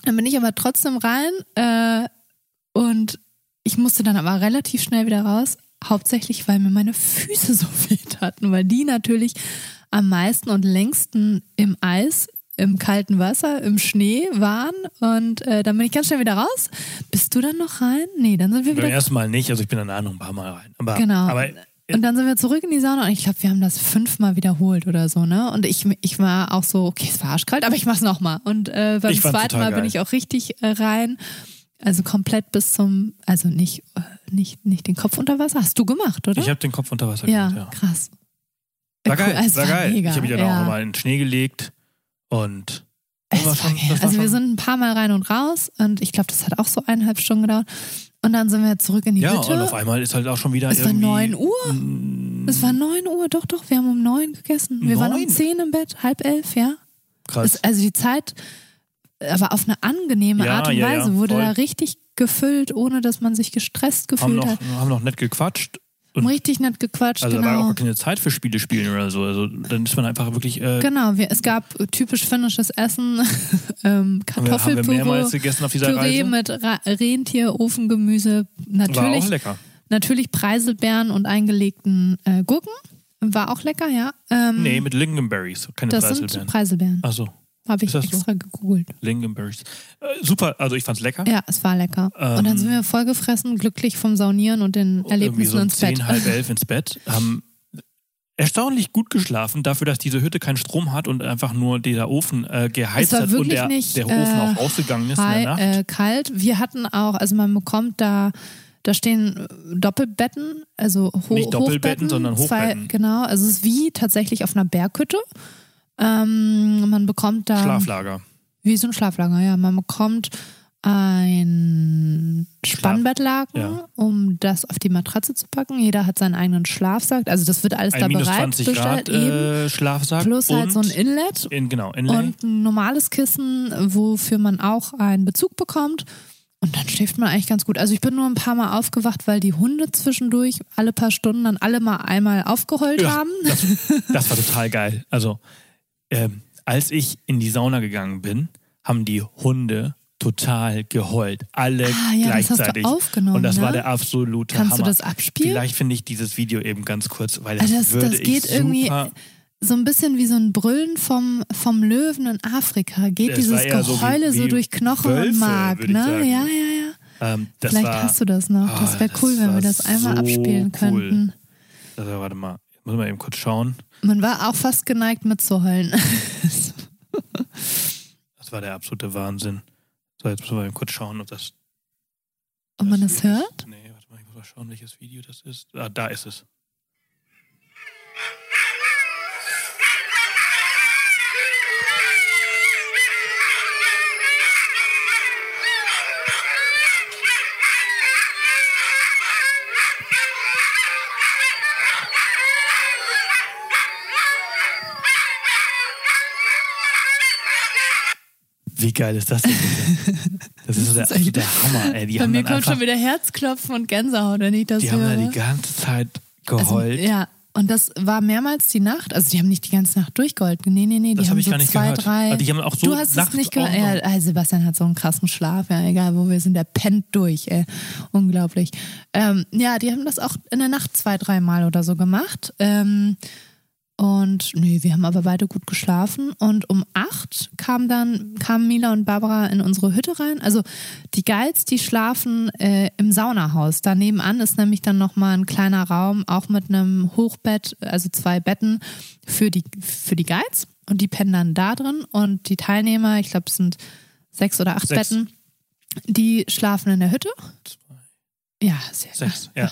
dann bin ich aber trotzdem rein äh, und ich musste dann aber relativ schnell wieder raus, hauptsächlich weil mir meine Füße so weh taten, weil die natürlich am meisten und längsten im Eis, im kalten Wasser, im Schnee waren und äh, dann bin ich ganz schnell wieder raus. Bist du dann noch rein? Nee, dann sind wir Beim wieder ersten Mal nicht, also ich bin danach noch ein paar Mal rein. Aber, Genau. aber und dann sind wir zurück in die Sauna und ich glaube, wir haben das fünfmal wiederholt oder so, ne? Und ich, ich war auch so, okay, es war arschkalt, aber ich mach's nochmal. Und äh, beim zweiten Mal bin geil. ich auch richtig äh, rein. Also komplett bis zum, also nicht, äh, nicht, nicht den Kopf unter Wasser. Hast du gemacht, oder? ich habe den Kopf unter Wasser ja, gemacht, ja. krass. War geil, Es war geil. mega. Ich habe mich dann ja. auch mal in den Schnee gelegt und war war schon- das war also wir sind ein paar Mal rein und raus und ich glaube, das hat auch so eineinhalb Stunden gedauert. Und dann sind wir zurück in die ja, Hütte. und auf einmal ist halt auch schon wieder es war irgendwie 9 Uhr. Es war 9 Uhr, doch, doch. Wir haben um 9 gegessen. Wir waren um Neun? 10 im Bett, halb elf, ja. krass. Es, also die Zeit, aber auf eine angenehme Ja, Art und ja, ja, Weise wurde voll. da richtig gefüllt, ohne dass man sich gestresst haben gefühlt noch, hat. haben noch nett gequatscht. Und- Richtig nett gequatscht, Also da war genau. auch keine Zeit für Spiele spielen oder so. Also dann ist man einfach wirklich äh, Genau, wir, es gab typisch finnisches Essen, ähm, Kartoffelpüree, Püree mit Ra Rentier, Ofengemüse, War natürlich, auch lecker. natürlich Preiselbeeren und eingelegten äh, Gurken. War auch lecker, ja. Ähm, Nee, mit Lingonberries, keine das sind Preiselbeeren. Preiselbeeren. Achso, Habe ich das so? extra gegoogelt. Lingonberries. Äh, super, also ich fand's lecker. Ja, es war lecker. und dann Ähm, sind wir vollgefressen, glücklich vom Saunieren und den Erlebnissen so um ins Bett. 10, halb elf ins Bett. Haben erstaunlich gut geschlafen, dafür, dass diese Hütte keinen Strom hat und einfach nur dieser Ofen äh, geheizt Es hat und der, nicht, der Ofen äh, auch ausgegangen ist in Hi, der Nacht. äh, kalt. Wir hatten auch, also man bekommt da, da stehen Doppelbetten, also ho Nicht Doppelbetten, Hochbetten, sondern Zwei, Hochbetten. genau, also es ist wie tatsächlich auf einer Berghütte. Ähm, man bekommt da Schlaflager. wie so ein Schlaflager, ja. Man bekommt ein Spannbettlaken, ja. um das auf die Matratze zu packen. Jeder hat seinen eigenen Schlafsack. Also das wird alles Ein da minus bereit 20 bestellt. Grad äh, Schlafsack. Plus halt so ein Inlet in, genau, Inlay. und ein normales Kissen, wofür man auch einen Bezug bekommt. Und dann schläft man eigentlich ganz gut. Also ich bin nur ein paar Mal aufgewacht, weil die Hunde zwischendurch alle paar Stunden dann alle mal einmal aufgeheult Ja, haben. Das, das war total geil. Also, ähm, als ich in die Sauna gegangen bin, haben die Hunde total geheult. Alle Ah, ja, das hast du gleichzeitig. aufgenommen, Und das war ne? der absolute Kannst Hammer. du das abspielen? Vielleicht finde ich dieses Video eben ganz kurz, weil das, das, würde das geht ich irgendwie super. so ein bisschen wie so ein Brüllen vom, vom Löwen in Afrika. Geht Das dieses war eher so wie- Geheule so, wie durch Knochen Wölfe, und Mark, ne? sagen. Ja, ja, ja. Ähm, Vielleicht war, hast du das noch. Ah, das wäre das cool, wenn war wir das einmal so abspielen cool. könnten. Also, warte mal, ich muss mal eben kurz schauen. Man war auch fast geneigt mitzuheulen. Das war der absolute Wahnsinn. So, jetzt müssen wir eben kurz schauen, ob das. Ob man das hört? Nee, warte mal, ich muss mal schauen, welches Video das ist. Ah, da ist es. Wie geil ist das denn? Das ist so der Das ist echt- absolute Hammer, ey. Die Bei haben mir kommt einfach, schon wieder Herzklopfen und Gänsehaut, wenn ich das die haben höre. da die ganze Zeit also, geheult. ja, und das war mehrmals die Nacht. Also die haben nicht die ganze Nacht durchgeheult. Nee, nee, nee. Die Das haben habe ich so gar nicht zwei, gehört. drei. Aber die haben auch so du hast es nachts nicht gehört. Ja, also Sebastian hat so einen krassen Schlaf. Ja, egal wo wir sind, der pennt durch. Ey. Unglaublich. Ähm, ja, die haben das auch in der Nacht zwei, dreimal oder so gemacht. Ähm, und nee, wir haben aber beide gut geschlafen. Und um acht kam dann, kamen Mila und Barbara in unsere Hütte rein. Also die Guides, die schlafen äh, im Saunahaus. Da nebenan ist nämlich dann nochmal ein kleiner Raum, auch mit einem Hochbett, also zwei Betten für die, für die Guides. Und die pennen dann da drin. Und die Teilnehmer, ich glaube, es sind sechs oder acht Sechs. Betten, die schlafen in der Hütte. Ja, sehr gut. Sechs, ja.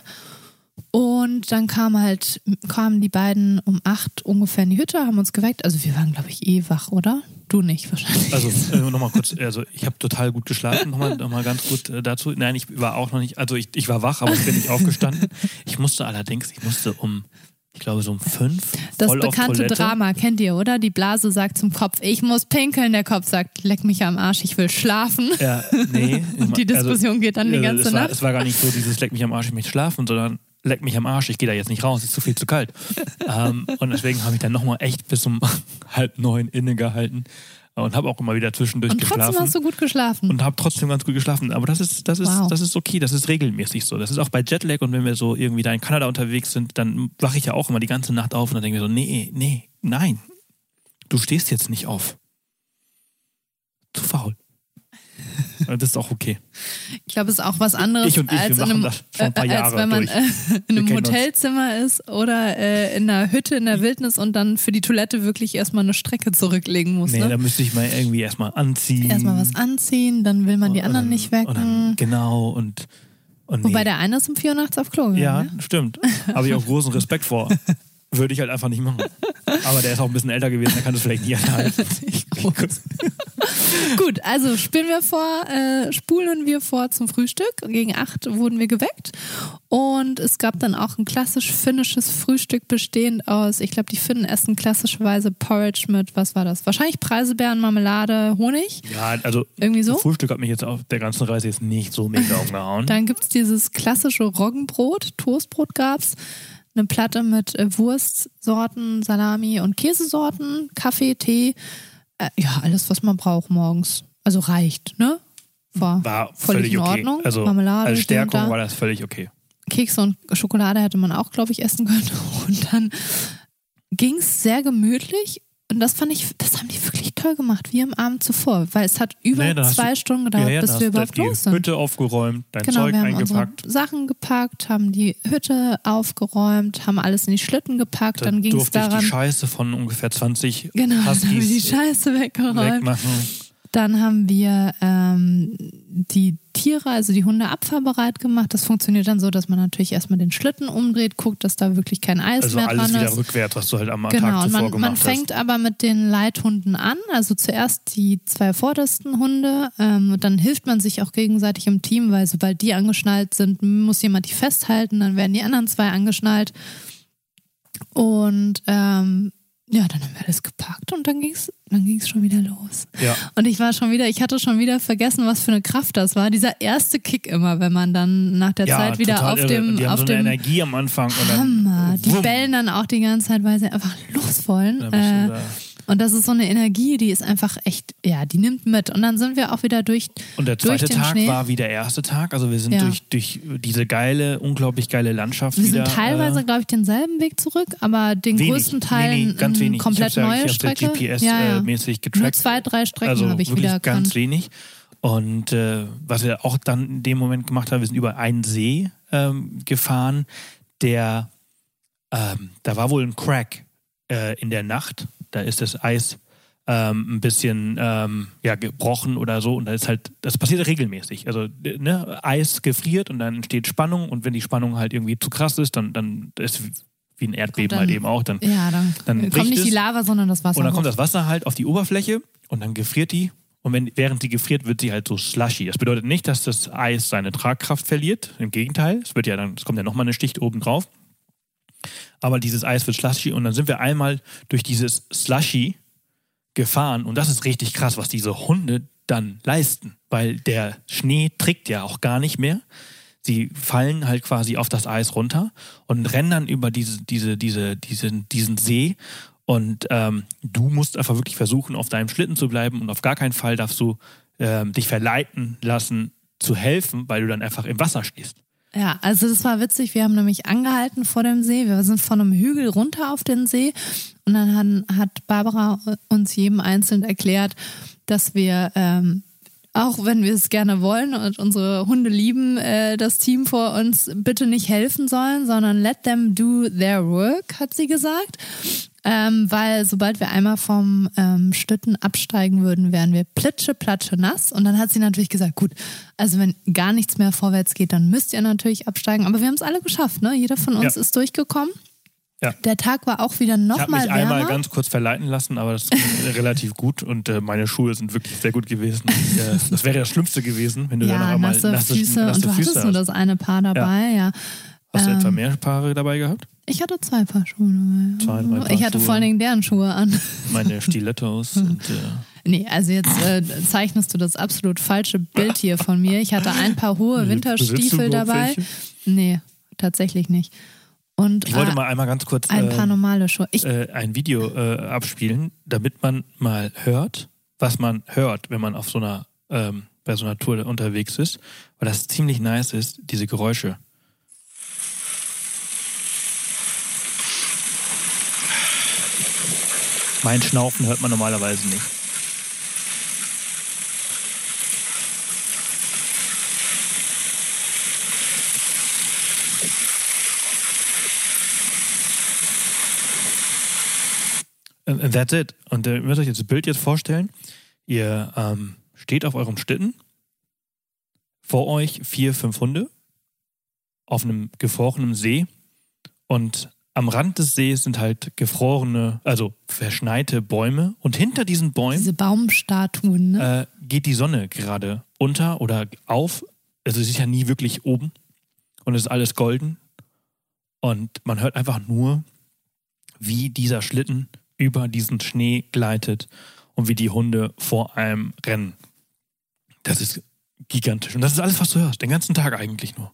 Und dann kam halt, kamen die beiden um acht ungefähr in die Hütte, haben uns geweckt. Also wir waren, glaube ich, eh wach, oder? Du nicht wahrscheinlich. Also äh, nochmal kurz, also ich habe total gut geschlafen, nochmal noch mal ganz gut äh, dazu. Nein, ich war auch noch nicht, also ich, ich war wach, aber ich bin nicht aufgestanden. Ich musste allerdings, ich musste um, ich glaube so um fünf das voll auf bekannte Toilette. Drama kennt ihr, oder? Die Blase sagt zum Kopf, ich muss pinkeln. Der Kopf sagt, leck mich am Arsch, ich will schlafen. Ja, nee. Und die Diskussion geht dann die also, ganze es war, Nacht. Es war gar nicht so dieses leck mich am Arsch, ich möchte schlafen, sondern leck mich am Arsch, ich gehe da jetzt nicht raus, ist zu viel zu kalt. ähm, und deswegen habe ich dann nochmal echt bis um halb neun innegehalten und habe auch immer wieder zwischendurch Und trotzdem geschlafen. hast du gut geschlafen. und habe trotzdem ganz gut geschlafen. Aber das ist, das ist, Wow. das ist okay, das ist regelmäßig so. Das ist auch bei Jetlag und wenn wir so irgendwie da in Kanada unterwegs sind, dann wache ich ja auch immer die ganze Nacht auf und dann denke ich so, nee, nee, nein, du stehst jetzt nicht auf. Zu faul. Das ist auch okay. Ich glaube, es ist auch was anderes, Ich und ich, als, in einem, äh, als wenn man äh, in einem kennen uns. Hotelzimmer ist oder äh, in einer Hütte in der Wildnis und dann für die Toilette wirklich erstmal eine Strecke zurücklegen muss. Nee, ne? da müsste ich mal irgendwie erstmal anziehen. Erstmal was anziehen, dann will man die Und anderen dann- nicht Und dann, wecken. genau, und, und Wobei nee. der eine ist um vier Uhr nachts auf Klo gegangen. Ja, ne? stimmt. Habe ich auch großen Respekt vor. Würde ich halt einfach nicht machen. Aber der ist auch ein bisschen älter gewesen, der kann das vielleicht nie erhalten. Gut, also spielen wir vor, äh, spulen wir vor zum Frühstück. Gegen acht wurden wir geweckt. Und es gab dann auch ein klassisch finnisches Frühstück bestehend aus, ich glaube, die Finnen essen klassischerweise Porridge mit, was war das? Wahrscheinlich Preiselbeeren, Marmelade, Honig. Ja, also Irgendwie so. Frühstück hat mich jetzt auf der ganzen Reise jetzt nicht so mega umgehauen. Dann gibt es dieses klassische Roggenbrot, Toastbrot gab's, eine Platte mit äh, Wurstsorten, Salami und Käsesorten, Kaffee, Tee. Äh, ja, alles, was man braucht morgens. Also reicht, ne? War, War völlig völlig in okay. Ordnung. Also Marmelade als Stärkung da. war das völlig okay. Kekse und Schokolade hätte man auch, glaube ich, essen können. Und dann ging es sehr gemütlich. Und das fand ich, das haben die wirklich toll gemacht, wie am Abend zuvor. Weil es hat über Nee, zwei du- Stunden gedauert, ja, ja, bis wir überhaupt los sind. Hütte aufgeräumt, dein Genau, Zeug wir haben eingepackt. Sachen gepackt, haben die Hütte aufgeräumt, haben alles in die Schlitten gepackt, dann, ging es durfte ich die daran. Scheiße von ungefähr 20 Genau, dann haben wir die Huskies Scheiße weggeräumt. wegmachen. Dann haben wir ähm, die Tiere, also die Hunde abfahrbereit gemacht. Das funktioniert dann so, dass man natürlich erstmal den Schlitten umdreht, guckt, dass da wirklich kein Eis Also mehr alles dran wieder ist. rückwärts, was du halt am Tag Genau, und zuvor man, gemacht man fängt hast. aber mit den Leithunden an. Also zuerst die zwei vordersten Hunde. Ähm, und dann hilft man sich auch gegenseitig im Team, weil sobald die angeschnallt sind, muss jemand die festhalten. Dann werden die anderen zwei angeschnallt. Und ähm, ja, dann haben wir alles gepackt und dann ging's, dann ging's schon wieder los. Ja. Und ich war schon wieder, ich hatte schon wieder vergessen, was für eine Kraft das war. Dieser erste Kick immer, wenn man dann nach der ja, Zeit wieder auf irre. dem, die haben auf so eine dem Energie am Anfang Hammer. Die wumm, bellen dann auch die ganze Zeit, weil sie einfach los wollen. dann und das ist so eine Energie, die ist einfach echt, ja, die nimmt mit. Und dann sind wir auch wieder durch. Und der zweite Tag Schnee. war wie der erste Tag. Also wir sind Ja. durch, durch diese geile, unglaublich geile Landschaft Wir wieder. sind teilweise, äh, glaube ich, denselben Weg zurück, aber den wenig. größten Teil nee, nee, ganz wenig. komplett ich ja, neue ich Strecke. Ja GPS ja, ja. Äh, mäßig Nur getrackt. zwei, drei Strecken also habe ich wirklich wieder ganz erkannt. wenig. Und äh, was wir auch dann in dem Moment gemacht haben, wir sind über einen See ähm, gefahren, der ähm, da war wohl ein Crack äh, in der Nacht. Da ist das Eis ähm, ein bisschen ähm, ja, gebrochen oder so. Und da ist halt, das passiert regelmäßig. Also ne, Eis gefriert und dann entsteht Spannung und wenn die Spannung halt irgendwie zu krass ist, dann, dann ist wie ein Erdbeben dann- halt eben auch. Dann Ja, dann, Dann kommt nicht die. Lava, sondern das Wasser. und dann kommt hoch. das Wasser halt auf die Oberfläche und dann gefriert die. Und wenn, während sie gefriert, wird sie halt so slushy. Das bedeutet nicht, dass das Eis seine Tragkraft verliert. Im Gegenteil, es wird ja dann, es kommt ja nochmal eine Schicht oben drauf. Aber dieses Eis wird slushy und dann sind wir einmal durch dieses Slushy gefahren und das ist richtig krass, was diese Hunde dann leisten, weil der Schnee trägt ja auch gar nicht mehr. Sie fallen halt quasi auf das Eis runter und rennen dann über diese, diese, diese, diesen, diesen See. Und ähm, du musst einfach wirklich versuchen, auf deinem Schlitten zu bleiben und auf gar keinen Fall darfst du ähm, dich verleiten lassen, zu helfen, weil du dann einfach im Wasser stehst. Ja, also das war witzig. Wir haben nämlich angehalten vor dem See. Wir sind von einem Hügel runter auf den See. Und dann hat, hat Barbara uns jedem einzeln erklärt, dass wir, ähm, auch wenn wir es gerne wollen und unsere Hunde lieben, äh, das Team vor uns bitte nicht helfen sollen, sondern let them do their work, hat sie gesagt. Ähm, weil sobald wir einmal vom ähm, Schlitten absteigen würden, wären wir plitsche, platsche nass. Und dann hat sie natürlich gesagt, gut, also wenn gar nichts mehr vorwärts geht, dann müsst ihr natürlich absteigen. Aber wir haben es alle geschafft, ne? Jeder von uns Ja. ist durchgekommen. Ja. Der Tag war auch wieder Ich habe nochmal mich einmal wärmer. ganz kurz verleiten lassen, aber das ging relativ gut und äh, meine Schuhe sind wirklich sehr gut gewesen. Ich, äh, das wäre das Schlimmste gewesen, wenn du dann noch ja, einmal nasse, nasse, Füße. nasse und du Füße hattest nur hast. das eine Paar dabei, ja. Hast du etwa ähm, mehr Paare dabei gehabt? Ich hatte zwei Paar Schuhe dabei. Zwei, drei Paar ich hatte Schuhe. vor allen Dingen deren Schuhe an. Meine Stilettos und äh, Nee, also jetzt äh, zeichnest du das absolut falsche Bild hier von mir. Ich hatte ein paar hohe Winterstiefel dabei. welche? Nee, tatsächlich nicht. Und ich wollte äh, mal einmal ganz kurz ein paar äh, normale Schuhe. Ich, äh, ein Video äh, abspielen, damit man mal hört, was man hört, wenn man auf so einer ähm, bei so einer Tour unterwegs ist, weil das ziemlich nice ist, diese Geräusche. Mein Schnaufen hört man normalerweise nicht. And that's it. Und äh, ihr müsst euch das Bild jetzt vorstellen. Ihr ähm, steht auf eurem Schlitten, vor euch vier, fünf Hunde auf einem gefrorenen See und am Rand des Sees sind halt gefrorene, also verschneite Bäume und hinter diesen Bäumen Diese Baumstatuen, ne? äh, geht die Sonne gerade unter oder auf. Also sie ist ja nie wirklich oben und es ist alles golden und man hört einfach nur, wie dieser Schlitten über diesen Schnee gleitet und wie die Hunde vor einem rennen. Das ist gigantisch und das ist alles, was du hörst, den ganzen Tag eigentlich nur.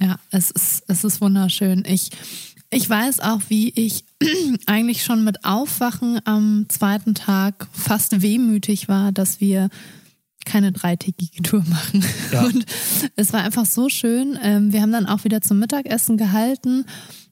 Ja, es ist, es ist wunderschön. Ich, ich weiß auch, wie ich eigentlich schon mit Aufwachen am zweiten Tag fast wehmütig war, dass wir keine dreitägige Tour machen. Ja. Und es war einfach so schön. Ähm, Wir haben dann auch wieder zum Mittagessen gehalten.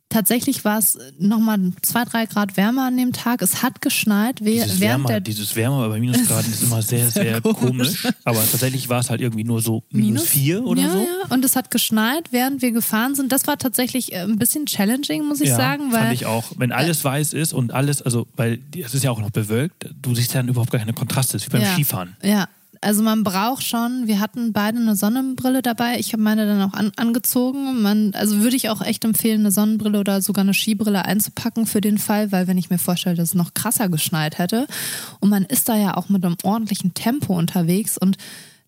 Tatsächlich war es nochmal zwei, drei Grad wärmer an dem Tag. Es hat geschneit Dieses während Wärmer, der dieses Wärmer bei Minusgraden ist immer sehr, sehr, komisch. komisch. Aber tatsächlich war es halt irgendwie nur so minus, vier oder ja, so. Ja, und es hat geschneit, während wir gefahren sind. Das war tatsächlich äh, ein bisschen challenging, muss ich ja, sagen, weil fand ich auch. Wenn alles weiß ist und alles, also, weil es ist ja auch noch bewölkt, du siehst dann überhaupt gar keine Kontraste. Das ist wie beim. Skifahren. Ja, also man braucht schon, wir hatten beide eine Sonnenbrille dabei. Ich habe meine dann auch an, angezogen. Man, also würde ich auch echt empfehlen, eine Sonnenbrille oder sogar eine Skibrille einzupacken für den Fall, weil wenn ich mir vorstelle, dass es noch krasser geschneit hätte. Und man ist da ja auch mit einem ordentlichen Tempo unterwegs und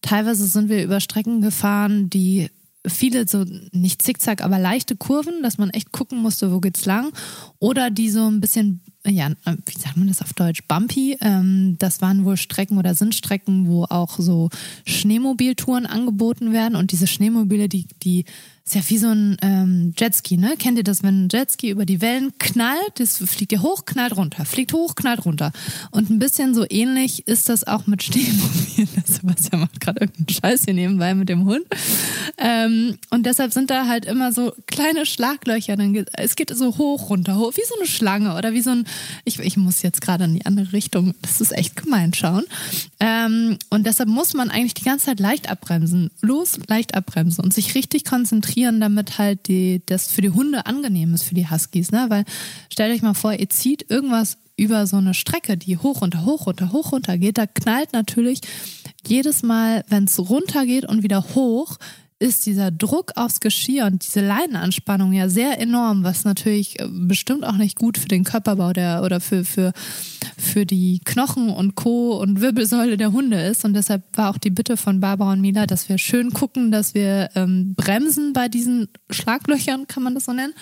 teilweise sind wir über Strecken gefahren, die viele so nicht zickzack, aber leichte Kurven, dass man echt gucken musste, wo geht's lang. Oder die so ein bisschen, ja, wie sagt man das auf Deutsch, bumpy. Ähm, das waren wohl Strecken oder sind Strecken, wo auch so Schneemobiltouren angeboten werden. Und diese Schneemobile, die, die ist ja wie so ein ähm, Jetski, ne? Kennt ihr das, wenn ein Jetski über die Wellen knallt, das fliegt ja hoch, knallt runter, fliegt hoch, knallt runter. Und ein bisschen so ähnlich ist das auch mit Schneemobilen. Sebastian macht gerade irgendeinen Scheiß hier nebenbei mit dem Hund. Ähm, und deshalb sind da halt immer so kleine Schlaglöcher. Dann es geht so hoch, runter, hoch, wie so eine Schlange oder wie so ein. Ich, ich muss jetzt gerade in die andere Richtung. Das ist echt gemein schauen. Ähm, und deshalb muss man eigentlich die ganze Zeit leicht abbremsen. Los, leicht abbremsen und sich richtig konzentrieren, damit halt die, das für die Hunde angenehm ist, für die Huskies. Ne? Weil stellt euch mal vor, ihr zieht irgendwas über so eine Strecke, die hoch, runter, hoch, runter, hoch, runter geht. Da knallt natürlich jedes Mal, wenn es runter geht und wieder hoch, ist dieser Druck aufs Geschirr und diese Leinenanspannung ja sehr enorm, was natürlich äh, bestimmt auch nicht gut für den Körperbau der oder für, für, für die Knochen und Co. und Wirbelsäule der Hunde ist. Und deshalb war auch die Bitte von Barbara und Mila, dass wir schön gucken, dass wir ähm, bremsen bei diesen Schlaglöchern, kann man das so nennen,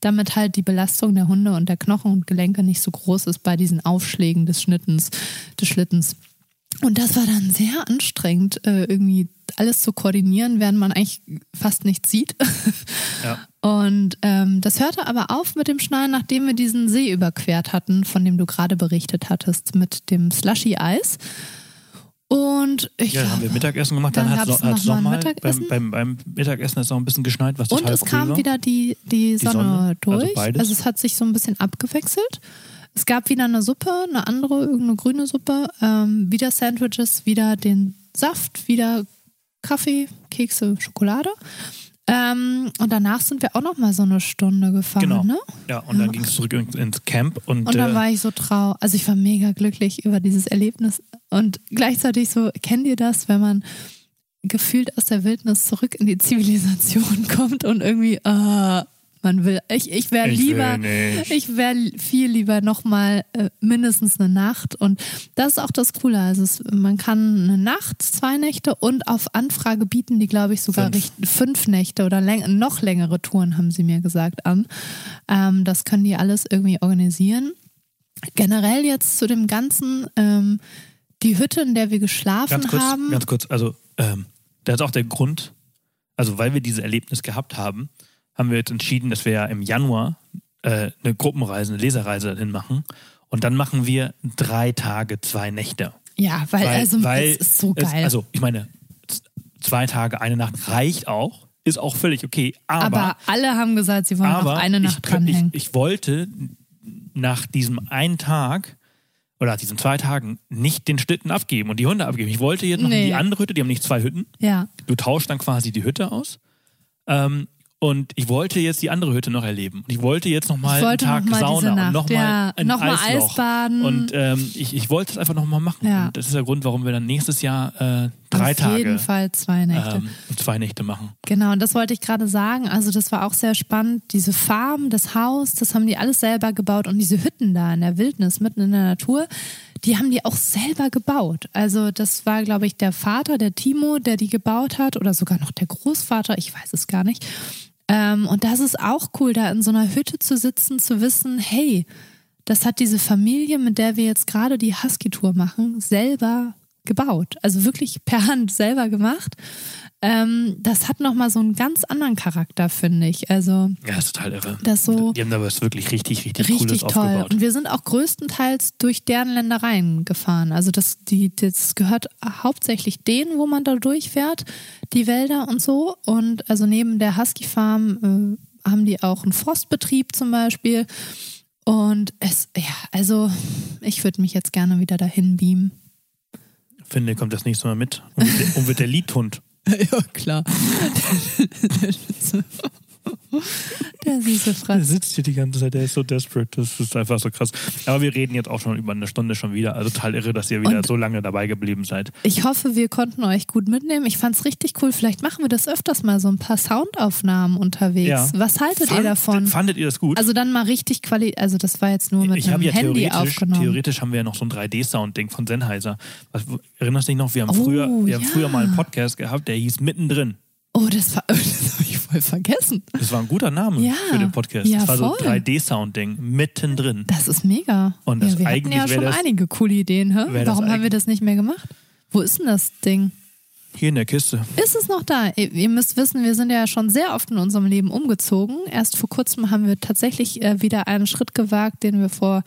damit halt die Belastung der Hunde und der Knochen und Gelenke nicht so groß ist bei diesen Aufschlägen des Schnittens, des Schlittens. Und das war dann sehr anstrengend, äh, irgendwie alles zu koordinieren, während man eigentlich fast nichts sieht. Ja. Und ähm, das hörte aber auf mit dem Schneien, nachdem wir diesen See überquert hatten, von dem du gerade berichtet hattest, mit dem Slushy-Eis. Und ich Ja, dann haben wir Mittagessen gemacht, dann, dann hat es noch, hat's noch mal Mittagessen. beim, beim, beim Mittagessen ist noch ein bisschen geschneit, was Und total es cool kam war. wieder die, die, Sonne, Sonne, also durch. beides. Also es hat sich so ein bisschen abgewechselt. Es gab wieder eine Suppe, eine andere, irgendeine grüne Suppe, ähm, wieder Sandwiches, wieder den Saft, wieder Kaffee, Kekse, Schokolade. Ähm, und danach sind wir auch noch mal so eine Stunde gefahren, Genau. ne? Ja, und dann ging es zurück ins, ins Camp und, Und dann äh, war ich so traurig. Also ich war mega glücklich über dieses Erlebnis. Und gleichzeitig so, kennt ihr das, wenn man gefühlt aus der Wildnis zurück in die Zivilisation kommt und irgendwie, äh, man will, ich, ich wäre lieber, ich wäre viel lieber nochmal äh, mindestens eine Nacht. Und das ist auch das Coole. Also es, man kann eine Nacht, zwei Nächte und auf Anfrage bieten die, glaube ich, sogar Fünf. fünf Nächte oder läng noch längere Touren, haben sie mir gesagt, an. Ähm, das können die alles irgendwie organisieren. Generell jetzt zu dem Ganzen, ähm, die Hütte, in der wir geschlafen ganz kurz, haben. ganz kurz, also ähm, das ist auch der Grund, also weil wir dieses Erlebnis gehabt haben, haben wir jetzt entschieden, dass wir ja im Januar äh, eine Gruppenreise, eine Leserreise dahin machen. Und dann machen wir drei Tage, zwei Nächte. ja, weil, also es ist so es- geil. also ich meine, zwei Tage, eine Nacht reicht auch, ist auch völlig okay. aber, Aber, alle haben gesagt, sie wollen noch eine ich, Nacht ich, dranhängen. ich wollte nach diesem einen Tag oder nach diesen zwei Tagen nicht den Schlitten abgeben und die Hunde abgeben. Ich wollte jetzt noch Nee. in die andere Hütte, die haben nicht zwei Hütten. ja, Du tauschst dann quasi die Hütte aus. Ähm, und ich wollte jetzt die andere Hütte noch erleben. Und ich wollte jetzt noch mal Ich einen Tag noch mal Sauna Nacht, und noch ja. ein Noch mal Eisloch. Eisbaden. Und ähm, ich, ich wollte es einfach noch mal machen. Ja. Und das ist der Grund, warum wir dann nächstes Jahr äh, drei auf Tage. jeden Fall zwei Nächte. ähm, zwei Nächte machen. Genau, und das wollte ich gerade sagen. Also das war auch sehr spannend. Diese Farm, das Haus, das haben die alles selber gebaut und diese Hütten da in der Wildnis, mitten in der Natur, die haben die auch selber gebaut. Also das war, glaube ich, der Vater, der Timo, der die gebaut hat oder sogar noch der Großvater, ich weiß es gar nicht. Ähm, und das ist auch cool, da in so einer Hütte zu sitzen, zu wissen, hey, das hat diese Familie, mit der wir jetzt gerade die Husky-Tour machen, selber gebaut. Also wirklich per Hand selber gemacht. Ähm, das hat nochmal so einen ganz anderen Charakter, finde ich. Also Ja, ist total irre. das so Die haben da was wirklich richtig, richtig, richtig Cooles toll. aufgebaut. Und wir sind auch größtenteils durch deren Ländereien gefahren. Also das, die, das gehört hauptsächlich denen, wo man da durchfährt, die Wälder und so. Und also neben der Husky Farm äh, haben die auch einen Forstbetrieb zum Beispiel. Und es, ja, also ich würde mich jetzt gerne wieder dahin beamen. Finde, kommt das nächste Mal mit. Und wird der, und wird der Liedhund. Ja, klar. Der süße Der Franz. sitzt hier die ganze Zeit, der ist so desperate. Das ist einfach so krass. Aber wir reden jetzt auch schon über eine Stunde schon wieder. Also total irre, dass ihr wieder Und- so lange dabei geblieben seid. Ich hoffe, wir konnten euch gut mitnehmen. Ich fand's richtig cool. Vielleicht machen wir das öfters mal, so ein paar Soundaufnahmen unterwegs. Ja. Was haltet Fand- ihr davon? Fandet ihr das gut? Also dann mal richtig Quali. Also das war jetzt nur mit ich einem ja Handy aufgenommen. theoretisch haben wir ja noch so ein 3D-Sound-Ding von Sennheiser. Was, erinnerst du dich noch? Wir haben, Oh, früher, wir haben ja. früher mal einen Podcast gehabt, der hieß Mittendrin. Oh, das, war- das ich voll vergessen. Das war ein guter Name Ja. für den Podcast. Ja, das war so voll. ein 3D-Sound-Ding. Mittendrin. Das ist mega. Und das ja, wir hatten eigentlich ja wär schon das- einige coole Ideen. Hä? Warum haben wir das nicht mehr gemacht? Wo ist denn das Ding? Hier in der Kiste. Ist es noch da? Ihr ihr müsst wissen, wir sind ja schon sehr oft in unserem Leben umgezogen. Erst vor kurzem haben wir tatsächlich äh, wieder einen Schritt gewagt, den wir vor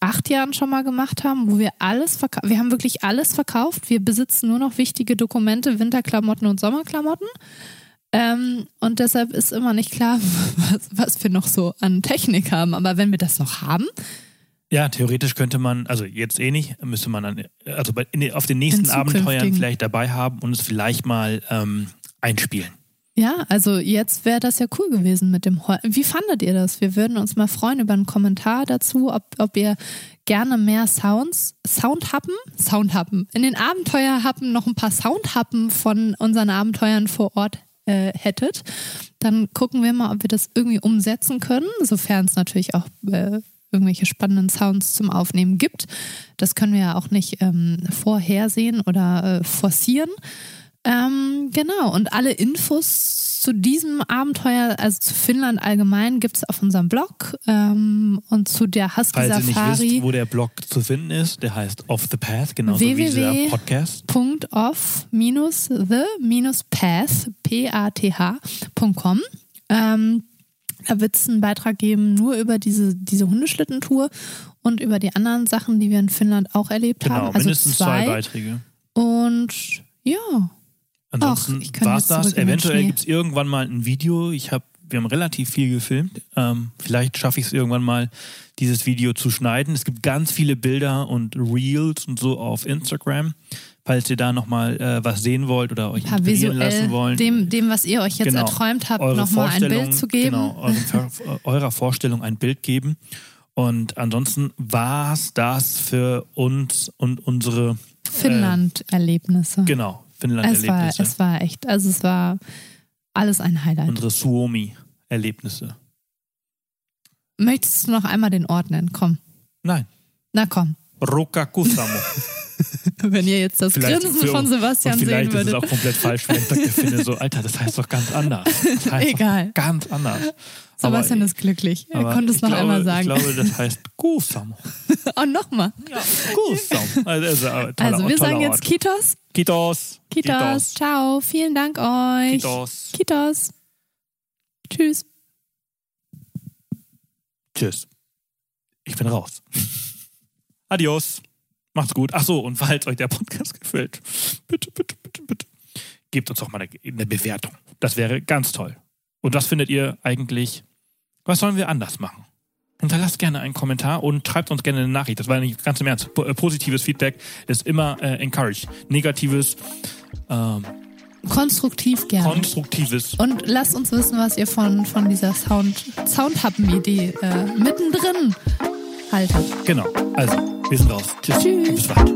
acht Jahren schon mal gemacht haben, wo wir alles verkauft. Wir haben wirklich alles verkauft. Wir besitzen nur noch wichtige Dokumente, Winterklamotten und Sommerklamotten. Ähm, und deshalb ist immer nicht klar, was, was wir noch so an Technik haben. Aber wenn wir das noch haben, Ja, theoretisch könnte man, also jetzt eh nicht, müsste man dann, also bei, in, auf den nächsten Abenteuern vielleicht dabei haben und es vielleicht mal ähm, einspielen. Ja, also jetzt wäre das ja cool gewesen mit dem Heu. Wie fandet ihr das? Wir würden uns mal freuen über einen Kommentar dazu, ob, ob ihr gerne mehr Sounds, Soundhappen, Soundhappen, in den Abenteuerhappen noch ein paar Soundhappen von unseren Abenteuern vor Ort äh, hättet. Dann gucken wir mal, ob wir das irgendwie umsetzen können, sofern es natürlich auch äh, irgendwelche spannenden Sounds zum Aufnehmen gibt. Das können wir ja auch nicht ähm, vorhersehen oder äh, forcieren. Ähm, genau, und alle Infos zu diesem Abenteuer, also zu Finnland allgemein, gibt es auf unserem Blog ähm, und zu der Husky Falls ihr nicht Safari. wisst, wo der Blog zu finden ist, der heißt Off the Path, genauso wie dieser www. Podcast. off-the-path, P-A-T-H.com. Ähm, da wird es einen Beitrag geben, nur über diese, diese Hundeschlittentour und über die anderen Sachen, die wir in Finnland auch erlebt Genau, haben. Also mindestens zwei. Beiträge. Und ja, Ansonsten war es das. Eventuell gibt es irgendwann mal ein Video. Ich hab, wir haben relativ viel gefilmt. Ähm, vielleicht schaffe ich es irgendwann mal, dieses Video zu schneiden. Es gibt ganz viele Bilder und Reels und so auf Instagram. Falls ihr da nochmal äh, was sehen wollt oder euch inspirieren lassen visuell wollt. dem, dem, was ihr euch jetzt Genau. erträumt habt, nochmal ein Bild zu geben. Genau, eurer Vorstellung ein Bild geben. Und ansonsten war es das für uns und unsere, Finnland-Erlebnisse. genau, es, war, es war echt, also es war alles ein Highlight. Unsere Suomi-Erlebnisse. Möchtest du noch einmal den Ort nennen? Komm. Nein, Na komm. Rokakusamo. Wenn ihr jetzt das Vielleicht Grinsen für- von Sebastian Und sehen vielleicht ist es würdet. auch komplett falsch, sagt der Finne so, Alter, das heißt doch ganz anders. Das heißt Egal. Ganz anders. Sebastian aber, ist glücklich. Er konnte es ich noch glaube, einmal sagen. Ich glaube, das heißt Kusamo. oh, nochmal. Ja, Kusamo. Also, also, toller, Also, wir sagen jetzt Ort. Kitos. Kitos. Kitos. Ciao. Vielen Dank euch. Kitos. Kitos. Tschüss. Tschüss. Ich bin raus. Adios. Macht's gut. Ach so, und falls euch der Podcast gefällt, bitte, bitte, bitte, bitte, gebt uns doch mal eine, eine Bewertung. Das wäre ganz toll. Und was findet ihr eigentlich? Was sollen wir anders machen? Hinterlasst gerne einen Kommentar und schreibt uns gerne eine Nachricht. Das war nicht ganz im Ernst. Äh, Positives Feedback ist immer äh, encouraged. Negatives, ähm, Konstruktiv gerne. konstruktives. Und lasst uns wissen, was ihr von, von dieser Sound, Soundhappen-Idee äh, mittendrin haltet. Genau. Also, Wir sind raus. Tschüss. Tschüss. Bis bald.